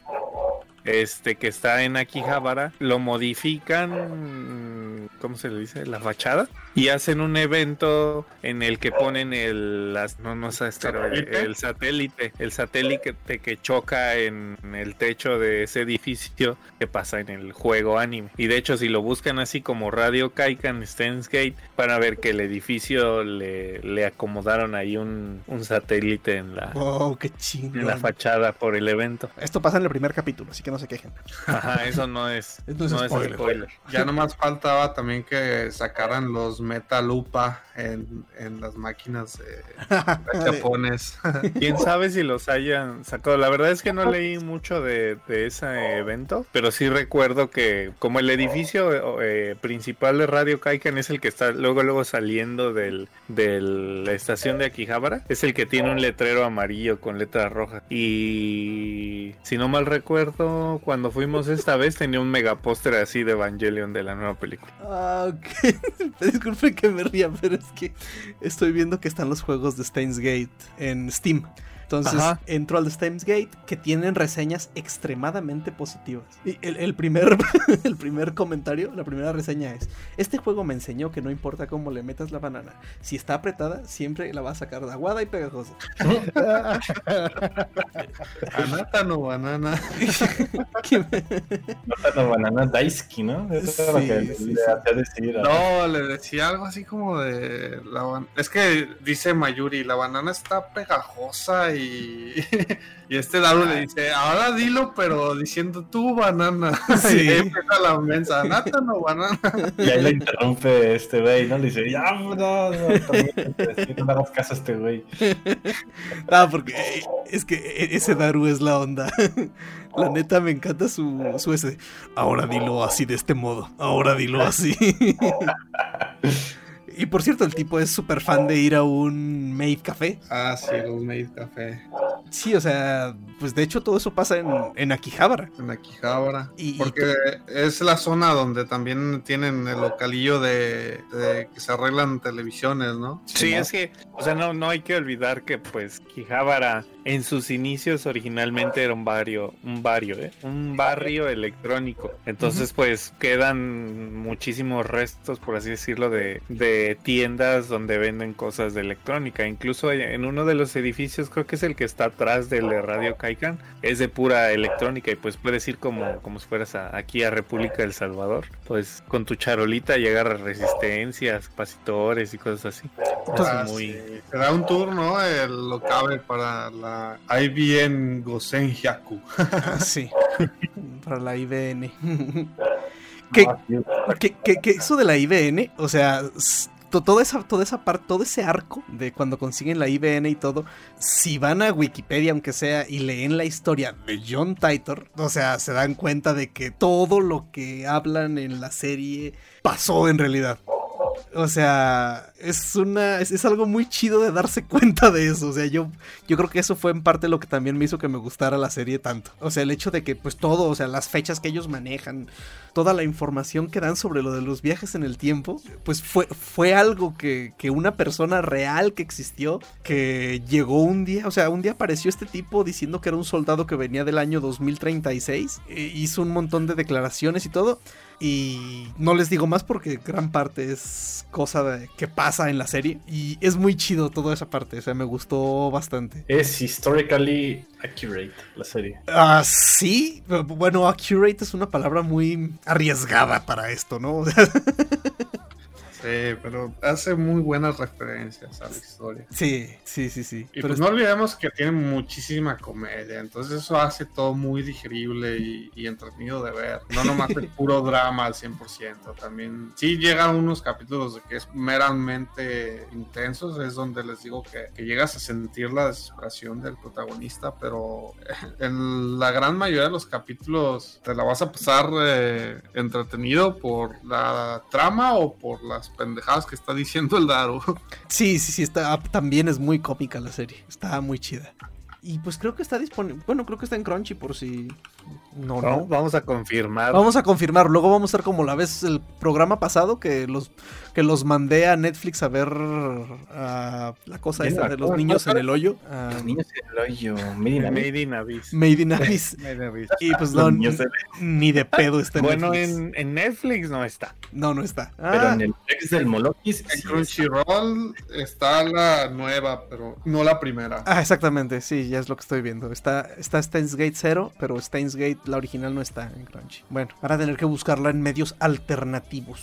este que está en Akihabara lo modifican ¿cómo se le dice? la fachada y hacen un evento en el que ponen el las- no no es asteroide, ¿Satélite? el satélite el satélite que choca en el techo de ese edificio que pasa en el juego anime y de hecho si lo buscan así como Radio Kaikan Steins Gate van a ver que el edificio le, le acomodaron ahí un, un satélite en la Wow, qué en la fachada por el evento. Esto pasa en el primer capítulo, así que no se quejen. Ajá, eso no es, No es no spoiler. es spoiler. Ya nomás faltaba también que sacaran los Metalupa en, en las máquinas eh, japones. Quién sabe si los hayan sacado. La verdad es que no leí mucho de, de ese evento, pero sí recuerdo que como el edificio eh, principal de Radio Kaikan es el que está luego luego saliendo del, de la estación de Akihabara, es el que tiene un letrero amarillo con letras rojas. Y si no mal recuerdo, cuando fuimos esta vez tenía un megapóster así de Evangelion de la nueva película. Ah, ok. Disculpe que me ría, pero es que estoy viendo que están los juegos de Steins Gate en Steam. Entonces Ajá. entro al Steins Gate que tienen reseñas extremadamente positivas. Y el, el primer, el primer comentario, la primera reseña es: Este juego me enseñó que no importa cómo le metas la banana, si está apretada, siempre la va a sacar de aguada y pegajosa. Anata no banana. No, banana Daisuke, ¿no? Eso es lo que sí, le sí. hacía decir. No, le decía algo así como de la ban- Es que dice Mayuri, la banana está pegajosa y, y este Daru le dice, ahora dilo, pero diciendo tú banana. Sí. Y ahí empieza la mensa, Anata no banana. Y ahí le interrumpe este güey, ¿no? Le dice, ya, no, no, no hagas caso a este güey. Ah, porque eh, es que ese Daru es la onda. La neta me encanta su, su ese. Ahora dilo así de este modo. Ahora dilo así. Y por cierto, el tipo es súper fan de ir a un Maid Café. Ah, sí, los Made Café Sí, o sea, pues de hecho todo eso pasa en, en Akihabara. en Akihabara. Y- y Porque es la zona donde también tienen el localillo de, de que se arreglan televisiones, ¿no? Sí, es que, o sea, no, no hay que olvidar que pues Quijabara en sus inicios originalmente era un barrio, un barrio, ¿eh? un barrio electrónico. Entonces, pues quedan muchísimos restos, por así decirlo, de, de tiendas donde venden cosas de electrónica. Incluso en uno de los edificios, creo que es el que está atrás del de Radio Caican, es de pura electrónica y pues puedes ir como, como si fueras a- aquí a República del Salvador, pues con tu charolita y agarras resistencias, capacitores y cosas así. Ah, Es muy... da un tour, ¿no? El local para la IBM Gosen Hyaku. Ah, sí. Para la IBN. que, que, que- que eso de la IBN, o sea, toda esa, toda esa parte, todo ese arco de cuando consiguen la IBN y todo, si van a Wikipedia, aunque sea, y leen la historia de John Titor, o sea, se dan cuenta de que todo lo que hablan en la serie pasó en realidad. O sea, es una. Es, algo muy chido de darse cuenta de eso. O sea, yo, yo creo que eso fue en parte lo que también me hizo que me gustara la serie tanto. O sea, el hecho de que, pues todo, o sea, las fechas que ellos manejan, toda la información que dan sobre lo de los viajes en el tiempo, pues fue, fue algo que, que una persona real que existió, que llegó un día, o sea, un día apareció este tipo diciendo que era un soldado que venía del año 2036, e hizo un montón de declaraciones y todo. Y no les digo más porque gran parte es cosa de- que pasa en la serie. Y es muy chido toda esa parte. O sea, me gustó bastante. Es historically accurate la serie. Ah, sí. Bueno, accurate es una palabra muy arriesgada para esto, ¿no? Pero hace muy buenas referencias a la historia. sí, sí, sí, sí. Y Pero pues no olvidemos que tiene muchísima comedia, entonces eso hace todo muy digerible y, y entretenido de ver. No nomás el puro drama al 100%, también sí llegan unos capítulos de que es meramente intensos, es donde les digo que, que llegas a sentir la desesperación del protagonista, pero en la gran mayoría de los capítulos te la vas a pasar eh, entretenido por la trama o por las pendejadas que está diciendo el Daru. Sí, sí, sí, está, también es muy cómica la serie. Está muy chida. Y pues creo que está disponible. Bueno, creo que está en Crunchy por si. No, No, no. vamos a confirmar. Vamos a confirmar. Luego vamos a estar como la vez el programa pasado que los que los mandé a Netflix a ver ah, la cosa esta de los niños en ¿cuál el hoyo. Los niños en el hoyo. Made in Abyss. Made in Abyss. Made in Abyss. Y pues no, Los niños en- ni de pedo está en Bueno, Netflix. en, en Netflix no está. No, no está. Pero Ah, en el ex del Molokis. En sí está. Crunchyroll está la nueva, pero no la primera. ah, exactamente, sí, ya es lo que estoy viendo. Está, está Steins Gate 0, pero Steins Gate, la original, no está en Crunchy. Bueno, van a tener que buscarla en medios alternativos.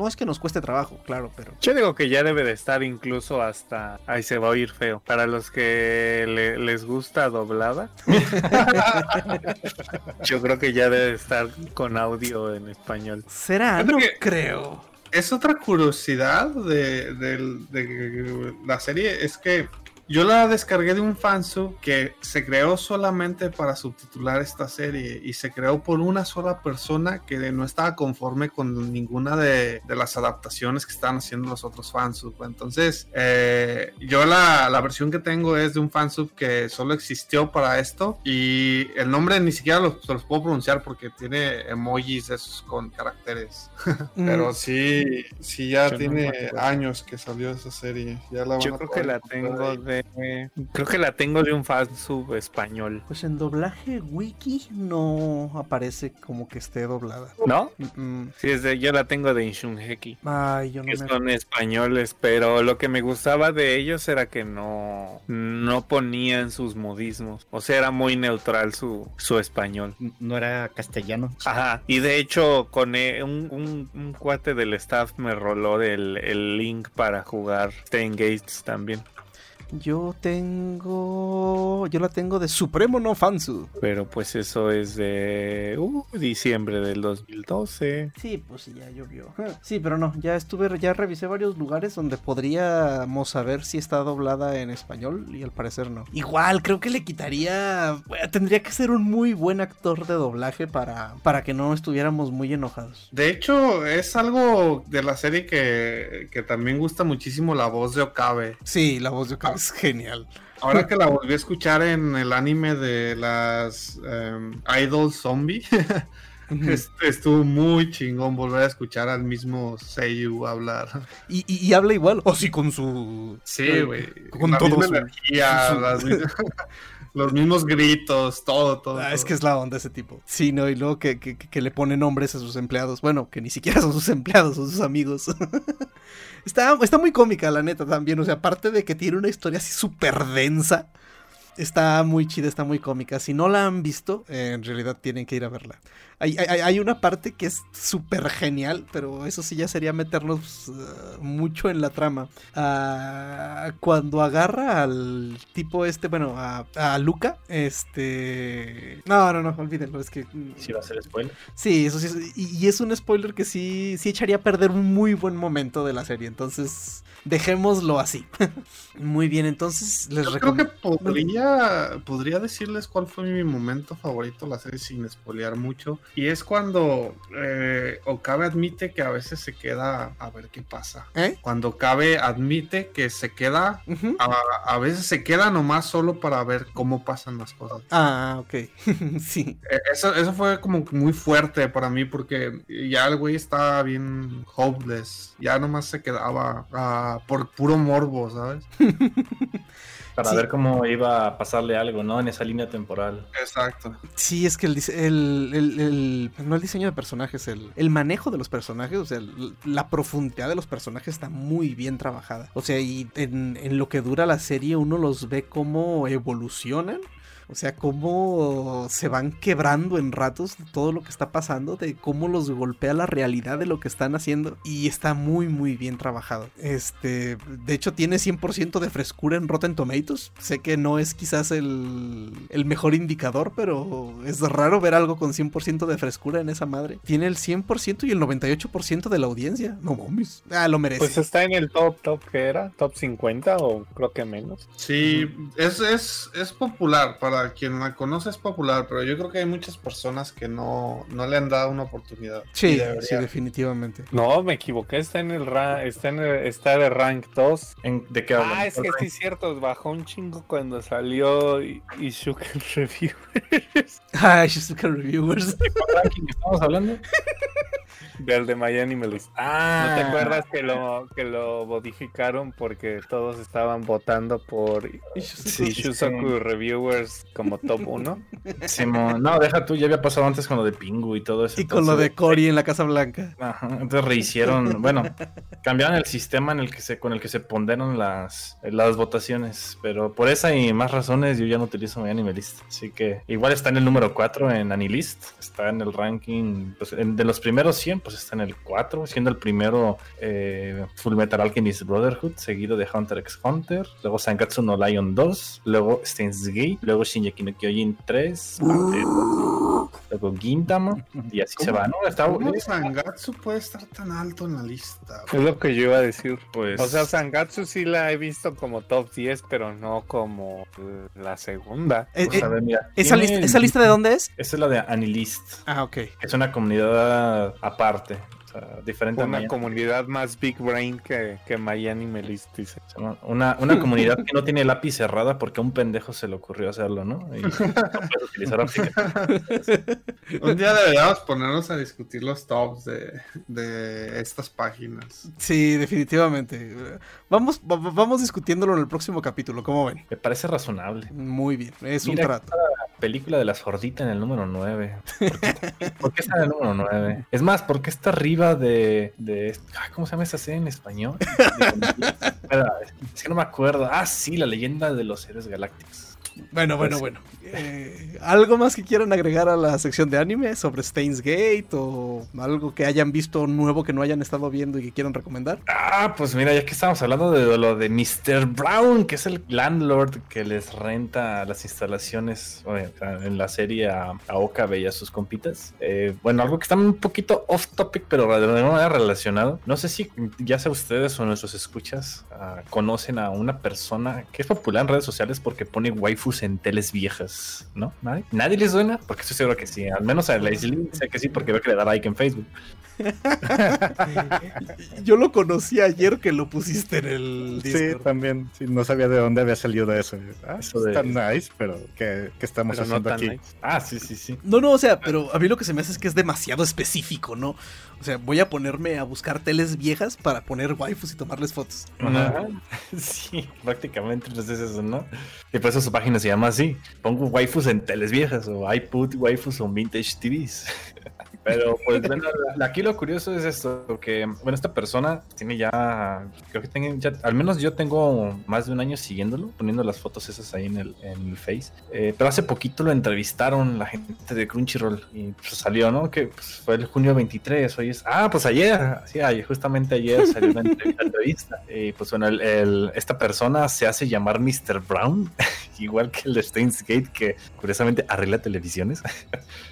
No es que nos cueste trabajo, claro, pero. Yo digo que ya debe de estar incluso hasta... Ahí se va a oír feo. Para los que le- les gusta doblada. Yo creo que ya debe de estar con audio en español. ¿Será? No que- creo. Es otra curiosidad de, de la serie, es que yo la descargué de un fansub que se creó solamente para subtitular esta serie y se creó por una sola persona que no estaba conforme con ninguna de, de las adaptaciones que estaban haciendo los otros fansub. Entonces, eh, yo la, la versión que tengo es de un fansub que solo existió para esto y el nombre ni siquiera los, se los puedo pronunciar porque tiene emojis de esos con caracteres. Pero Mm, sí, sí ya Yo tiene años que salió esa serie. Ya la Yo a creo que la tengo Creo que la tengo de un fansub español. Pues en doblaje wiki no aparece como que esté doblada. ¿No? Mm, mm. Sí, es de, yo la tengo de Inshunheki. Ay, yo no que me son españoles, pero lo que me gustaba de ellos era que no, no ponían sus modismos. O sea, era muy neutral su, su español. No era castellano. Ajá, y de hecho con eh, un, un- un cuate del staff me roló el, el link para jugar Stain Gates también. Yo tengo. Yo la tengo de Supremo no Fansu. Pero pues eso es de uh, diciembre del 2012. Sí, pues sí, ya llovió. Sí, pero no, ya estuve, ya revisé varios lugares donde podríamos saber si está doblada en español y al parecer no. Igual, creo que le quitaría. bueno, Tendría que ser un muy buen actor de doblaje para, para que no estuviéramos muy enojados. De hecho, es algo de la serie que, que también gusta muchísimo la voz de Okabe. Sí, la voz de Okabe es genial. Ahora que la volví a escuchar en el anime de las em, Idol Zombie, Estuvo muy chingón volver a escuchar al mismo Seiyu hablar. Y, y- y habla igual, o sí, con su... Sí, güey. Con la todo misma su- energía, su- las los mismos gritos, todo, todo. Ah, es que es la onda ese tipo. Sí, ¿no? Y luego que, que- que le pone nombres a sus empleados. Bueno, que ni siquiera son sus empleados, son sus amigos. está, está muy cómica, la neta, también. O sea, aparte de que tiene una historia así súper densa. Está muy chida, está muy cómica. Si no la han visto, eh, en realidad tienen que ir a verla. Hay, hay- hay una parte que es súper genial, pero eso sí ya sería meternos eh, mucho en la trama. Ah, cuando agarra al tipo este, bueno, a, a Luca, este... No, no, no, olvídenlo, es que... mm, Si va a ser spoiler. Sí, eso sí, y, y es un spoiler que sí, sí echaría a perder un muy buen momento de la serie, entonces dejémoslo así. muy bien, entonces les Yo creo que podría, podría decirles cuál fue mi momento favorito la serie sin spoilear mucho. Y es cuando eh, Okabe admite que a veces se queda a ver qué pasa. ¿Eh? Cuando Okabe admite que se queda, a, a veces se queda nomás solo para ver cómo pasan las cosas. Ah, ok. sí. Eh, Eso, eso fue como muy fuerte para mí porque ya el güey estaba bien hopeless. Ya nomás se quedaba por puro morbo, ¿sabes? Para Sí. ver cómo iba a pasarle algo, ¿no? En esa línea temporal. Exacto. Sí, es que el, dise- el, el- el- no el diseño de personajes, el, el manejo de los personajes, o sea, el- la profundidad de los personajes está muy bien trabajada. O sea, y en, en lo que dura la serie uno los ve cómo evolucionan. O sea, cómo se van quebrando en ratos de todo lo que está pasando, de cómo los golpea la realidad de lo que están haciendo. Y está muy, muy bien trabajado. Este, de hecho, tiene 100% de frescura en Rotten Tomatoes. Sé que no es quizás el, el mejor indicador, pero es raro ver algo con 100% de frescura en esa madre. Tiene el 100% y el 98% de la audiencia. No mames. Ah, lo merece. Pues está en el top, top que era, top 50 o creo que menos. Sí, es, es, es popular, para quien la conoce es popular, pero yo creo que hay muchas personas que no, no le han dado una oportunidad. Sí, sí, definitivamente. No, me equivoqué, está en el ra- está en el- está de rank 2. ¿En- ¿De qué hablan? Ah, es que sí es cierto, bajó un chingo cuando salió y, y Shuken Review. Ay, Shizuka Reviewers. ¿Cuál ranking estamos hablando? Del de My Animalist. Ah, ¿No te acuerdas que lo, que lo modificaron porque todos estaban votando por Sí, sí, Shusoku sí. Reviewers como top 1? Simón. No, deja tú, ya había pasado antes con lo de Pingu y todo eso. Y con lo de Cory en la Casa Blanca. Ajá, entonces rehicieron, bueno, cambiaron el sistema en el que se, con el que se ponderan las, las votaciones, pero por esa y más razones yo ya no utilizo mi Animalist, así que igual está en el número 4 en Anilist, está en el ranking, pues, en- de los primeros 100, pues está en el 4, siendo el primero eh, Full Metal Alchemist Brotherhood, seguido de Hunter x Hunter, luego Sangatsu no Lion 2, luego Steins Gate, luego Shinjeki no Kyojin 3, parte dos, luego Gintama, y así se va, ¿no? Está, ¿Cómo Sangatsu puede estar tan alto en la lista? Es lo que yo iba a decir. pues... O sea, Sangatsu sí la he visto como top 10, pero no como la segunda. Eh, Pues, eh, a ver, mira, ¿esa, lista, ¿Esa lista de dónde es? Esa es la de Anilist. Ah, ok. Es una comunidad aparte. O sea, diferente a Una comunidad más big brain que, que My Animalist, dice. Una, una comunidad que no tiene lápiz cerrada porque a un pendejo se le ocurrió hacerlo, ¿no? Y no puede utilizar. Un día deberíamos ponernos a discutir los tops de, de estas páginas. Sí, definitivamente. Vamos, va- va- vamos discutiéndolo en el próximo capítulo, ¿cómo ven? Me parece razonable. Muy bien, es Mira, un trato. Película de la sordita en el número 9. ¿Por qué, por qué está en el número 9? Es más, ¿por qué está arriba de. de ay, ¿Cómo se llama esa serie en español? De- es que no me acuerdo. Ah, sí, la leyenda de los héroes galácticos. Bueno, bueno, Pues- bueno. Eh, ¿Algo más que quieran agregar a la sección de anime sobre Steins Gate o algo que hayan visto nuevo que no hayan estado viendo y que quieran recomendar? Ah, pues mira, ya que estamos hablando de lo de Mr. Brown, que es el landlord que les renta las instalaciones en la serie a, a Okabe y a sus compitas. Eh, bueno, algo que está un poquito off topic, pero de alguna manera relacionado. No sé si ya sea ustedes o nuestros escuchas conocen a una persona que es popular en redes sociales porque pone waifus en teles viejas, ¿no? ¿Nadie? ¿Nadie les suena? Porque estoy seguro que sí. Al menos a Leslie sé que sí, porque veo que le da like en Facebook. Yo lo conocí ayer que lo pusiste en el Sí, también. sí, no sabía de dónde había salido eso. Ah, Eso de- Está nice, pero ¿qué, qué estamos Pero haciendo aquí? nice. Ah, sí, sí, sí. No, no, o sea, pero a mí lo que se me hace es que es demasiado específico, ¿no? O sea, voy a ponerme a buscar teles viejas para poner waifus y tomarles fotos. Ajá. Sí, prácticamente entonces es eso, ¿no? Y por eso su página se llama así. Pongo waifus en teles viejas o I put waifus on vintage TVs. Pero pues bueno, aquí lo curioso es esto, que bueno, esta persona tiene ya, creo que tengo ya, al menos yo tengo más de un año siguiéndolo, poniendo las fotos esas ahí en el, en el Face. Eh, pero hace poquito lo entrevistaron la gente de Crunchyroll y pues, salió, ¿no? Que pues, fue el junio 23, hoy es, ah, pues ayer, sí, ayer, justamente ayer salió una entrevista. entrevista. Y pues bueno, el- el- esta persona se hace llamar Mr. Brown, igual que el de Steins Gate, que curiosamente arregla televisiones.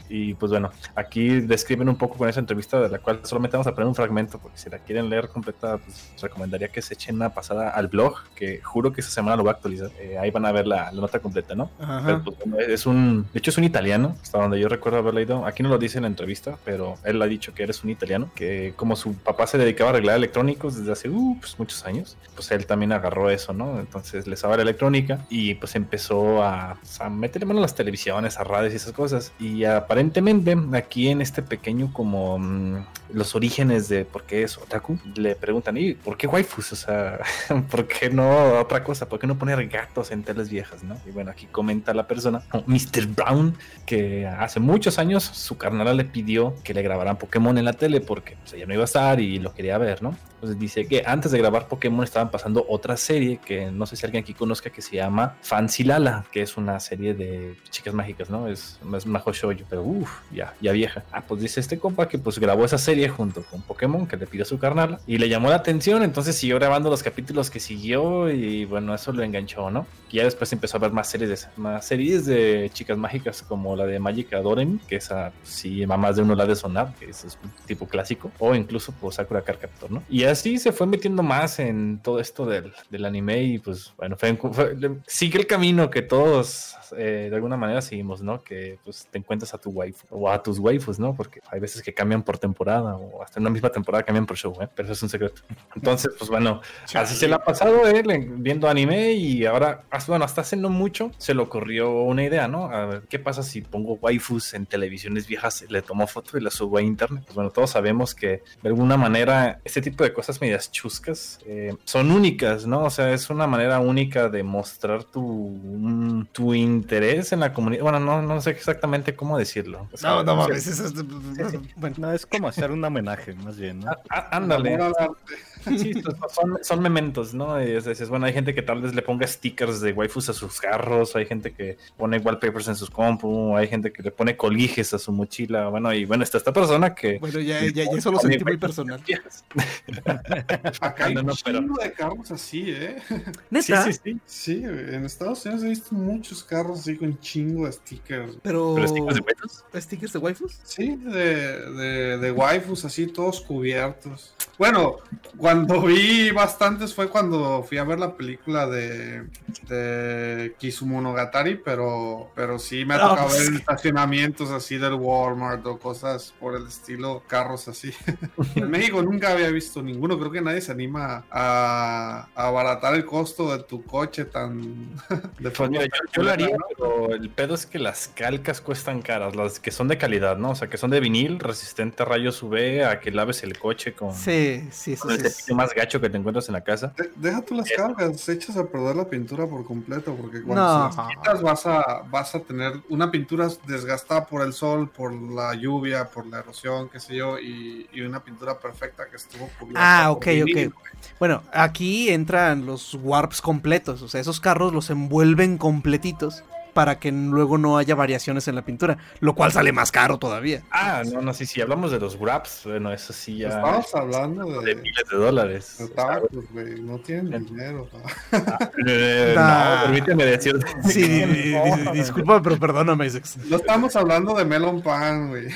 y pues bueno, aquí describen un poco con esa entrevista de la cual solamente vamos a poner un fragmento, porque si la quieren leer completa, pues recomendaría que se echen una pasada al blog, que juro que esta semana lo va a actualizar. Eh, ahí van a ver la, la nota completa, ¿no? Pero, pues, bueno, es un, de hecho es un italiano, hasta donde yo recuerdo haber leído. Aquí no lo dice en la entrevista, pero él ha dicho que eres un italiano, que como su papá se dedicaba a arreglar electrónicos desde hace uh, pues, muchos años, pues él también agarró eso, ¿no? Entonces le sabía la electrónica y pues empezó a, pues, a meterle mano a las televisiones, a radios y esas cosas. Y aparentemente aquí en este pequeño como mm, los orígenes de por qué es otaku, le preguntan, ¿y por qué waifus? O sea, ¿por qué no otra cosa? ¿Por qué no poner gatos en teles viejas, no? Y bueno, aquí comenta la persona, oh, Mr. Brown, que hace muchos años su carnala le pidió que le grabaran Pokémon en la tele porque pues, ella no iba a estar y lo quería ver, ¿no? Entonces dice que antes de grabar Pokémon estaban pasando otra serie que no sé si alguien aquí conozca que se llama Fancy Lala, que es una serie de chicas mágicas, ¿no? Es, es una shoujo, pero uff, ya, ya vieja. Ah, pues dice este compa que pues grabó esa serie junto con Pokémon que le pidió su carnala y le llamó la atención, entonces siguió grabando los capítulos que siguió y bueno, eso lo enganchó, ¿no? Y ya después empezó a ver más series de, más series de chicas mágicas como la de Magica Doremi, que esa sí a más de uno la de sonar, que ese es un tipo clásico, o incluso pues Sakura Card Captor, ¿no? Y así se fue metiendo más en todo esto del, del anime y pues bueno, fue, fue- le- sigue el camino que todos eh, de alguna manera seguimos, ¿no? Que pues te encuentras a tu waifu o a tus waifus, ¿no? Porque hay veces que cambian por temporada o hasta en una misma temporada cambian por show, ¿eh? Pero eso es un secreto. Entonces, pues bueno, así se le ha pasado él en- viendo anime y ahora, ah, bueno, hasta hace no mucho se le ocurrió una idea, ¿no? A ver, ¿qué pasa si pongo waifus en televisiones viejas, le tomo foto y la subo a internet? Pues bueno, todos sabemos que de alguna manera este tipo de cosas medias chuscas eh, son únicas, ¿no? O sea, es una manera única de mostrar tu, tu interés en la comunidad. Bueno, no, no sé exactamente cómo decirlo. O sea, No, no mames, es... Bueno, No, es como hacer un homenaje, más bien, ¿no? Ah, ah, ándale. Sí, son, son mementos, ¿no? Y es- es- bueno, hay gente que tal vez le ponga stickers de waifus a sus carros, hay gente que pone wallpapers en sus compu, hay gente que le pone coliges a su mochila, bueno, y bueno, está esta persona que... bueno ya, ya, ya eso lo sentí muy personal. Acá hay No, no, un pero- chingo de carros así, ¿eh? Sí, Neta, sí, sí. Sí, en Estados Unidos he visto muchos carros así con chingo de stickers. pero... ¿Pero stickers de waifus? ¿Stickers de waifus? Sí, de, de, de waifus así, todos cubiertos. Bueno, cuando vi bastantes fue cuando fui a ver la película de, de Kisumonogatari, pero, pero sí me ha Ah, tocado pues. ver estacionamientos así del Walmart o cosas por el estilo, carros así. en México nunca había visto ninguno, creo que nadie se anima a, a abaratar el costo de tu coche tan... de Pues forma yo, yo lo haría, pero el pedo es que las calcas cuestan caras, las que son de calidad, ¿no? O sea, que son de vinil, resistente a rayos UV, a que laves el coche con, Sí, sí, eso con el sí. es- cepillo más gacho que te encuentras en la casa. De- Deja tú las Eso. cargas, echas a perder la pintura por completo, porque cuando No. se las quitas vas a, vas a tener una pintura desgastada por el sol, por la lluvia, por la erosión, qué sé yo, y, y una pintura perfecta que estuvo cubierta Ah, ok, vinil. ok. Bueno, aquí entran los warps completos, o sea, esos carros los envuelven completitos para que luego no haya variaciones en la pintura, lo cual sale más caro todavía. Ah, no, no, sí, sí, hablamos de los wraps, bueno, eso sí ya Estamos hablando de de, miles de dólares. tacos, güey, no tienen dinero. pa. eh, no, permíteme decir. Sí, di- di- di- disculpa, pero perdóname, Isaac. No estamos hablando de melon pan, güey.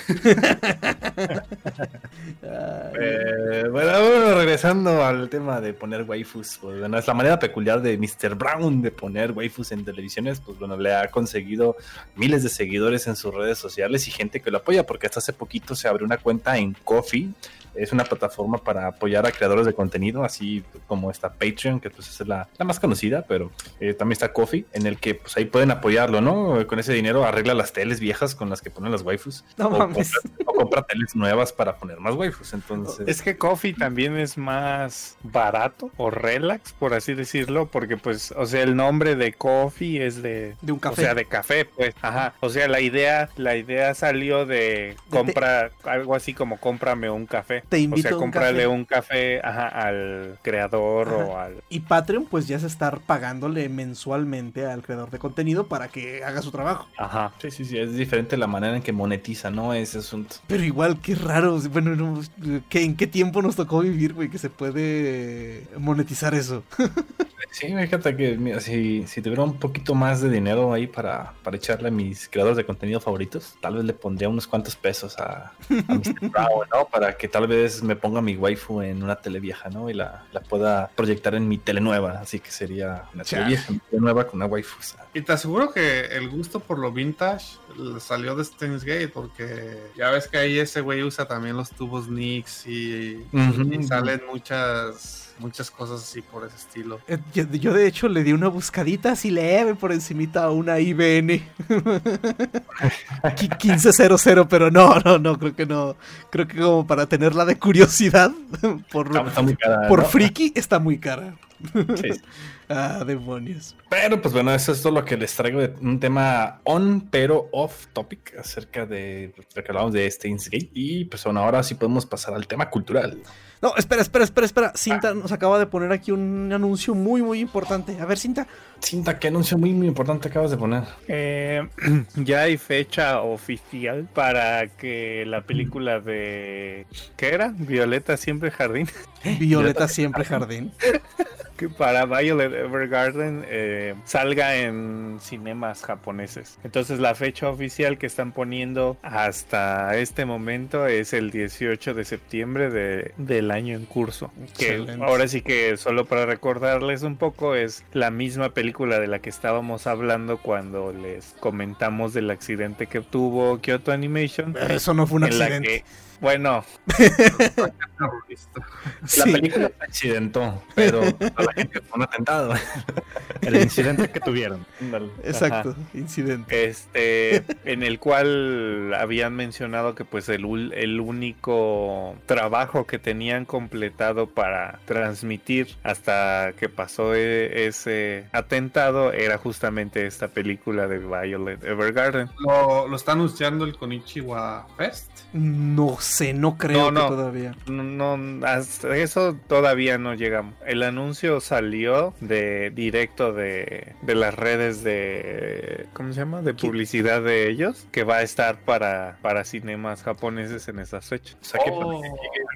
Eh, bueno, bueno, regresando al tema de poner waifus, pues bueno, es la manera peculiar de Mr. Brown de poner waifus en televisiones, pues bueno, le ha conseguido miles de seguidores en sus redes sociales y gente que lo apoya, porque hasta hace poquito se abrió una cuenta en Coffee es una plataforma para apoyar a creadores de contenido, así como está Patreon, que pues es la, la más conocida, pero eh, también está Coffee, en el que pues ahí pueden apoyarlo, ¿no? Con ese dinero arregla las teles viejas con las que ponen las waifus. No o, mames. compra, o compra teles nuevas para poner más waifus. Entonces, Es que Coffee también es más barato o relax, por así decirlo, porque pues, o sea, el nombre de Coffee es de, De un o café. sea, de café, pues, ajá. O sea, la idea, la idea salió de compra, algo así como cómprame un café. Te invito o sea, a un cómprale café. un café, ajá, al creador o al Y Patreon, pues ya se está pagándole mensualmente al creador de contenido para que haga su trabajo. Ajá. sí, sí, sí, es diferente la manera en que monetiza, ¿no? Ese asunto. Pero igual, qué raro. Bueno, no, ¿qué- ¿en qué tiempo nos tocó vivir, güey, que se puede monetizar eso? Sí, fíjate que mira, si, si tuviera un poquito más de dinero ahí para, para echarle a mis creadores de contenido favoritos, tal vez le pondría unos cuantos pesos a, a Mr. Brown, ¿no? Para que tal vez me ponga mi waifu en una tele vieja, ¿no? Y la, la pueda proyectar en mi tele nueva. Así que sería una tele vieja, nueva con una waifu. o sea. Y te aseguro que el gusto por lo vintage salió de Steins Gate, porque ya ves que ahí ese güey usa también los tubos Nix y salen muchas muchas cosas así por ese estilo. Eh, Yo, yo, de hecho le di una buscadita así leve por encimita a una IBN. Qui- 1500, pero no, no, no, creo que no. Creo que como para tenerla de curiosidad, por, Está, está muy cara. por ¿no? friki, está muy cara. Sí. Ah, demonios. Pero pues bueno, eso es todo lo que les traigo de un tema on pero off topic acerca de lo que hablamos de Steins Gate. Y pues bueno, ahora sí podemos pasar al tema cultural. No, espera, espera, espera, espera. Cinta nos acaba de poner aquí un anuncio muy, muy importante. A ver, Cinta. Cinta, qué anuncio muy, muy importante acabas de poner. Eh, ya hay fecha oficial para que la película de ¿qué era? Violeta siempre jardín. Violeta siempre jardín. que para Violet Evergarden eh, salga en cinemas japoneses. Entonces la fecha oficial que están poniendo hasta este momento es el 18 de septiembre de- del año en curso. Que ahora sí que solo para recordarles un poco es la misma película de la que estábamos hablando cuando les comentamos del accidente que tuvo Kyoto Animation. Eso no fue un accidente. Bueno. La película se accidentó, pero a la gente fue un atentado. El incidente que tuvieron. Exacto, incidente. este en el cual habían mencionado que pues el, ul- el único trabajo que tenían completado para transmitir hasta que pasó e- ese atentado era justamente esta película de Violet Evergarden. Lo, lo está anunciando el Konichiwa Fest. No sé, no creo No, no. que todavía. No, no, hasta eso todavía no llegamos. El anuncio salió de directo de, de las redes de ¿cómo se llama? de publicidad de ellos que va a estar para, para cinemas japoneses en esas fechas. O sea que Oh,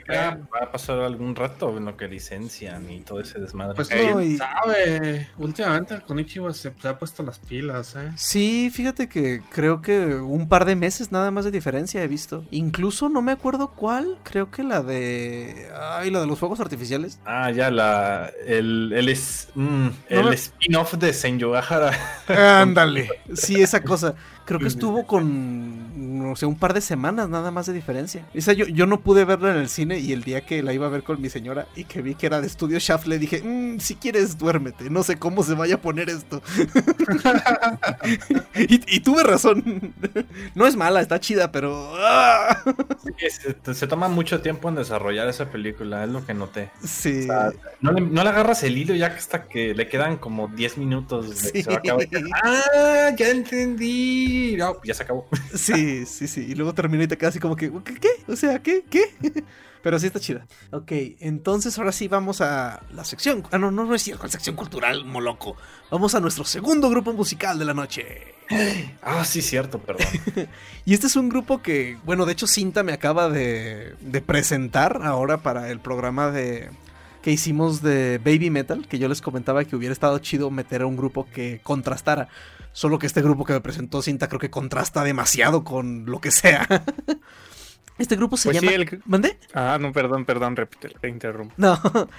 que acá va a pasar algún rato en lo que licencian y todo ese desmadre. Pues No, y- sabe, últimamente el Konichiwa se, se ha puesto las pilas, ¿eh? Sí, fíjate que creo que un par de meses nada más de diferencia he visto. Incluso no me acuerdo cuál, creo que la de... Ay, la de los fuegos artificiales. Ah, ya, la, el, el, es, mm, el me- spin-off de Senyogahara. Ándale. Sí, esa cosa. Creo que estuvo con, no sé, un par de semanas nada más de diferencia. Esa yo, yo no pude verla en el cine y el día que la iba a ver con mi señora y que vi que era de estudio Shaft, le dije, "Mm, si quieres, duérmete. No sé cómo se vaya a poner esto. y, y tuve razón. no es mala, está chida, pero... ¡ah! Sí, se, se toma mucho tiempo en desarrollar esa película, es lo que noté. Sí. O sea, no, le, no le agarras el hilo ya que hasta que le quedan como 10 minutos de que se va a acabar. Sí. Ah, ya entendí. No, ya se acabó. Sí, sí, sí. Y luego termina y te quedas así como que, ¿qué? qué? O sea, ¿qué? ¿Qué? Pero sí está chida. Ok, entonces ahora sí vamos a la sección. Ah, no, no, no es cierto, la sección cultural, moloco. Vamos a nuestro segundo grupo musical de la noche. Ah, sí, cierto, perdón. Y este es un grupo que, bueno, de hecho Cinta me acaba de, de presentar ahora para el programa de que hicimos de Baby Metal, que yo les comentaba que hubiera estado chido meter a un grupo que contrastara. Solo que este grupo que me presentó Cinta creo que contrasta demasiado con lo que sea. Este grupo se Pues sí, llama... el- ¿Mandé? Ah, no, perdón, perdón, repite, te interrumpo. No.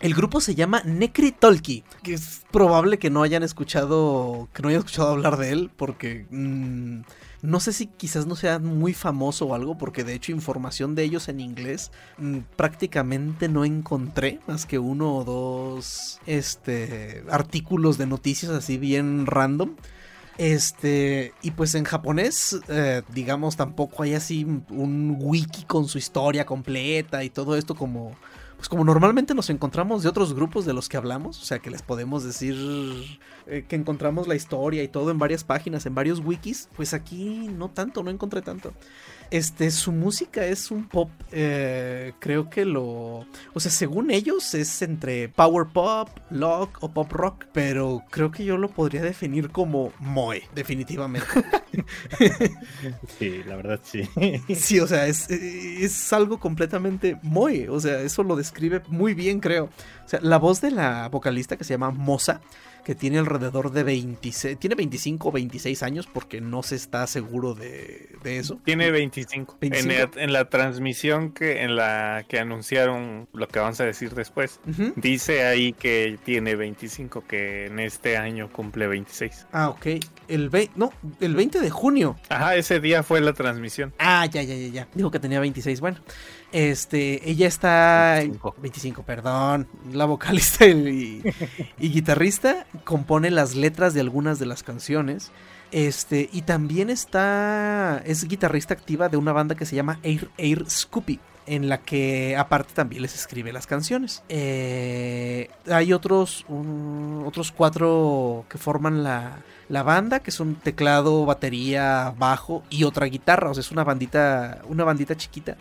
El grupo se llama Necri Tolki, que es probable que no hayan escuchado, que no hayan escuchado hablar de él, porque mm, no sé si quizás no sea muy famoso o algo, porque de hecho información de ellos en inglés mm, prácticamente no encontré más que uno o dos este, artículos de noticias así bien random. Este, y pues en japonés, eh, digamos, tampoco hay así un wiki con su historia completa y todo esto como, pues como normalmente nos encontramos de otros grupos de los que hablamos, o sea que les podemos decir eh, que encontramos la historia y todo en varias páginas, en varios wikis, pues aquí no tanto, no encontré tanto. Este, su música es un pop, eh, creo que lo... O sea, según ellos es entre power pop, lock o pop rock, pero creo que yo lo podría definir como moe, definitivamente. Sí, la verdad sí. Sí, o sea, es, es algo completamente moe, o sea, eso lo describe muy bien, creo. O sea, la voz de la vocalista que se llama Moza, que tiene alrededor de 26, tiene 25 o 26 años porque no se está seguro de, de eso. Tiene 25. En, 25. la, en la transmisión que en la que anunciaron lo que vamos a decir después, dice ahí que tiene 25, que en este año cumple 26. Ah, ok. El, ve- no, el 20 de junio. Ajá, ese día fue la transmisión. Ah, ya, ya, ya, ya. Dijo que tenía 26. Bueno, este, ella está. 25. 25, perdón. La vocalista y, y guitarrista compone las letras de algunas de las canciones. Este, y también está. Es guitarrista activa de una banda que se llama Air, Air Scoopy. En la que aparte también les escribe las canciones. Eh, hay otros. un- otros cuatro que forman la, la banda, que son teclado, batería, bajo y otra guitarra. O sea, es una bandita. Una bandita chiquita.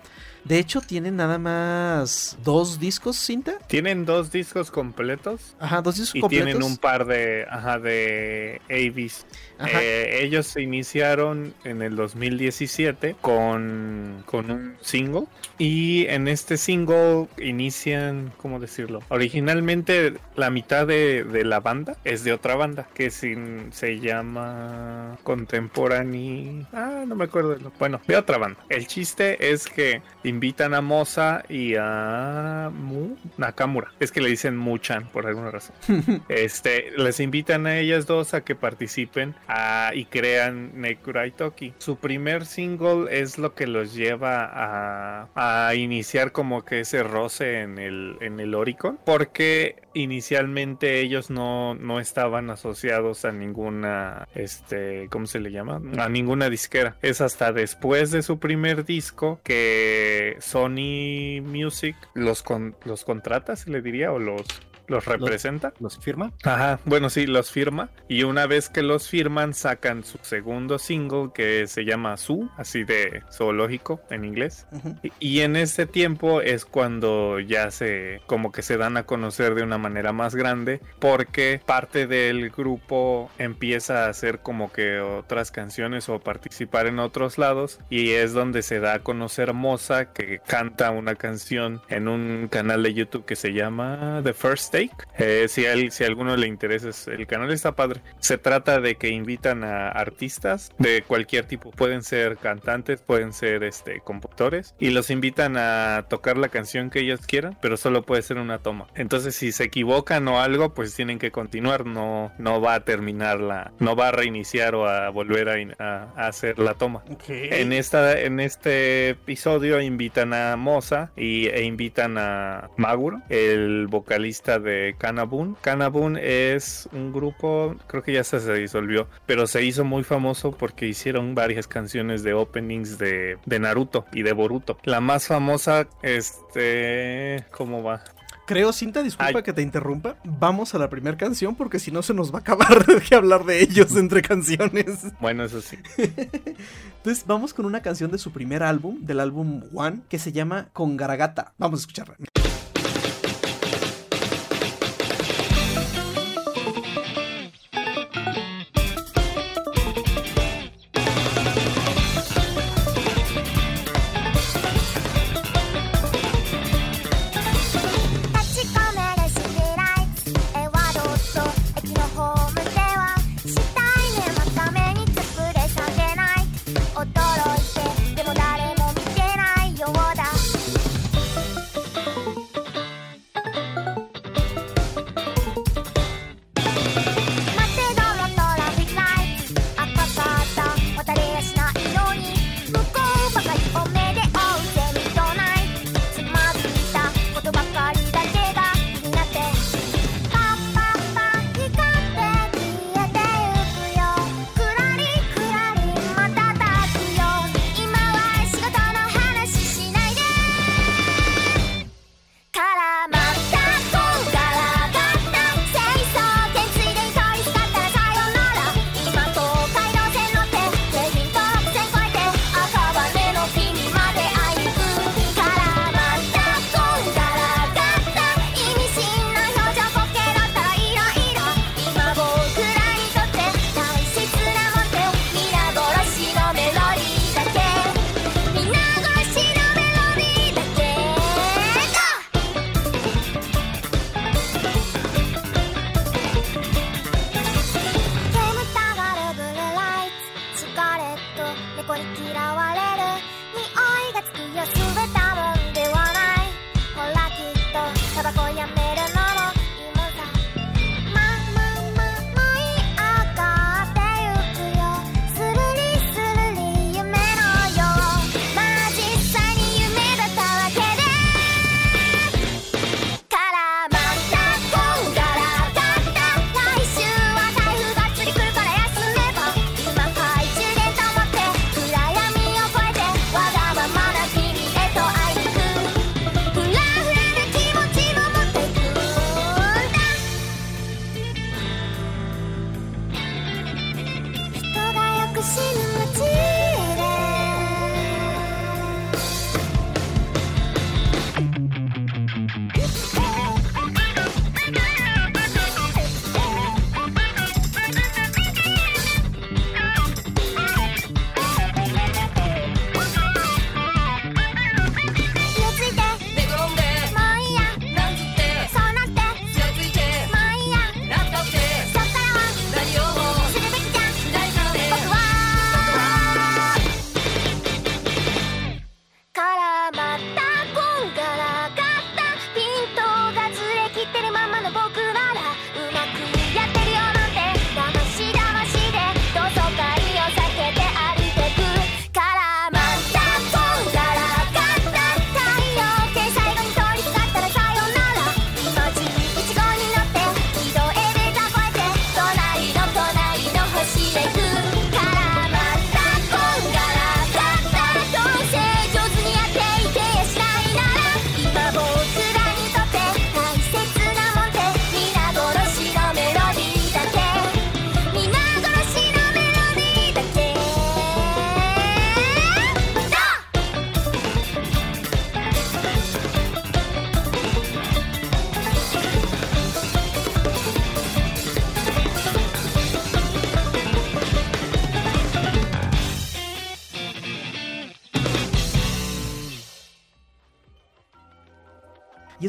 De hecho, tienen nada más dos discos, cinta. Tienen dos discos completos Ajá, dos discos y completos. tienen un par de, ajá, de AVs. Ajá. Eh, ellos se iniciaron en el 2017 con, con un single y en este single inician, ¿cómo decirlo? Originalmente la mitad de, de la banda es de otra banda que sin- se llama Contemporary... Ah, no me acuerdo. Bueno, de otra banda. El chiste es que invitan a Moza y a Mu Nakamura. Es que le dicen Muchan por alguna razón. Este, les invitan a ellas dos a que participen a- y crean Nekurai Toki. Su primer single es lo que los lleva a, a iniciar como que ese roce en el, en el Oricon, porque inicialmente ellos no, no estaban asociados a ninguna, este, ¿cómo se le llama? A ninguna disquera. Es hasta después de su primer disco que Sony Music los, con- los contrata, se le diría, o los, los representa. ¿Los firma? Ajá, bueno, sí, los firma. Y una vez que los firman, sacan su segundo single que se llama Su, así de zoológico en inglés. Y- Y en ese tiempo es cuando ya se, como que se dan a conocer de una manera más grande, porque parte del grupo empieza a hacer como que otras canciones o participar en otros lados. Y es donde se da a conocer Moza, que canta una canción en un canal de YouTube que se llama The First Take. Eh, si, a, él- si a alguno le interesa, es- el canal está padre. Se trata de que invitan a artistas de cualquier tipo. Pueden ser cantantes, pueden ser este, compositores. Y los invitan a tocar la canción que ellos quieran, pero solo puede ser una toma. Entonces, si se equivocan o algo, pues tienen que continuar. No, no va a terminar la, no va a reiniciar o a volver a, in- a- a hacer la toma. Ok. En esta, en este episodio invitan a Moza y, e invitan a Maguro, el vocalista de Kanabun. Kanabun es un grupo, creo que ya se, se disolvió, pero se hizo muy famoso porque hicieron varias canciones de openings de, de Naruto y de Boruto. La más famosa, este, ¿cómo va? Creo, Cinta, disculpa Ay. que te interrumpa. Vamos a la primera canción porque si no se nos va a acabar de hablar de ellos entre canciones. Bueno, eso sí. Entonces, vamos con una canción de su primer álbum, del álbum One, que se llama Congaragata. Vamos a escucharla.「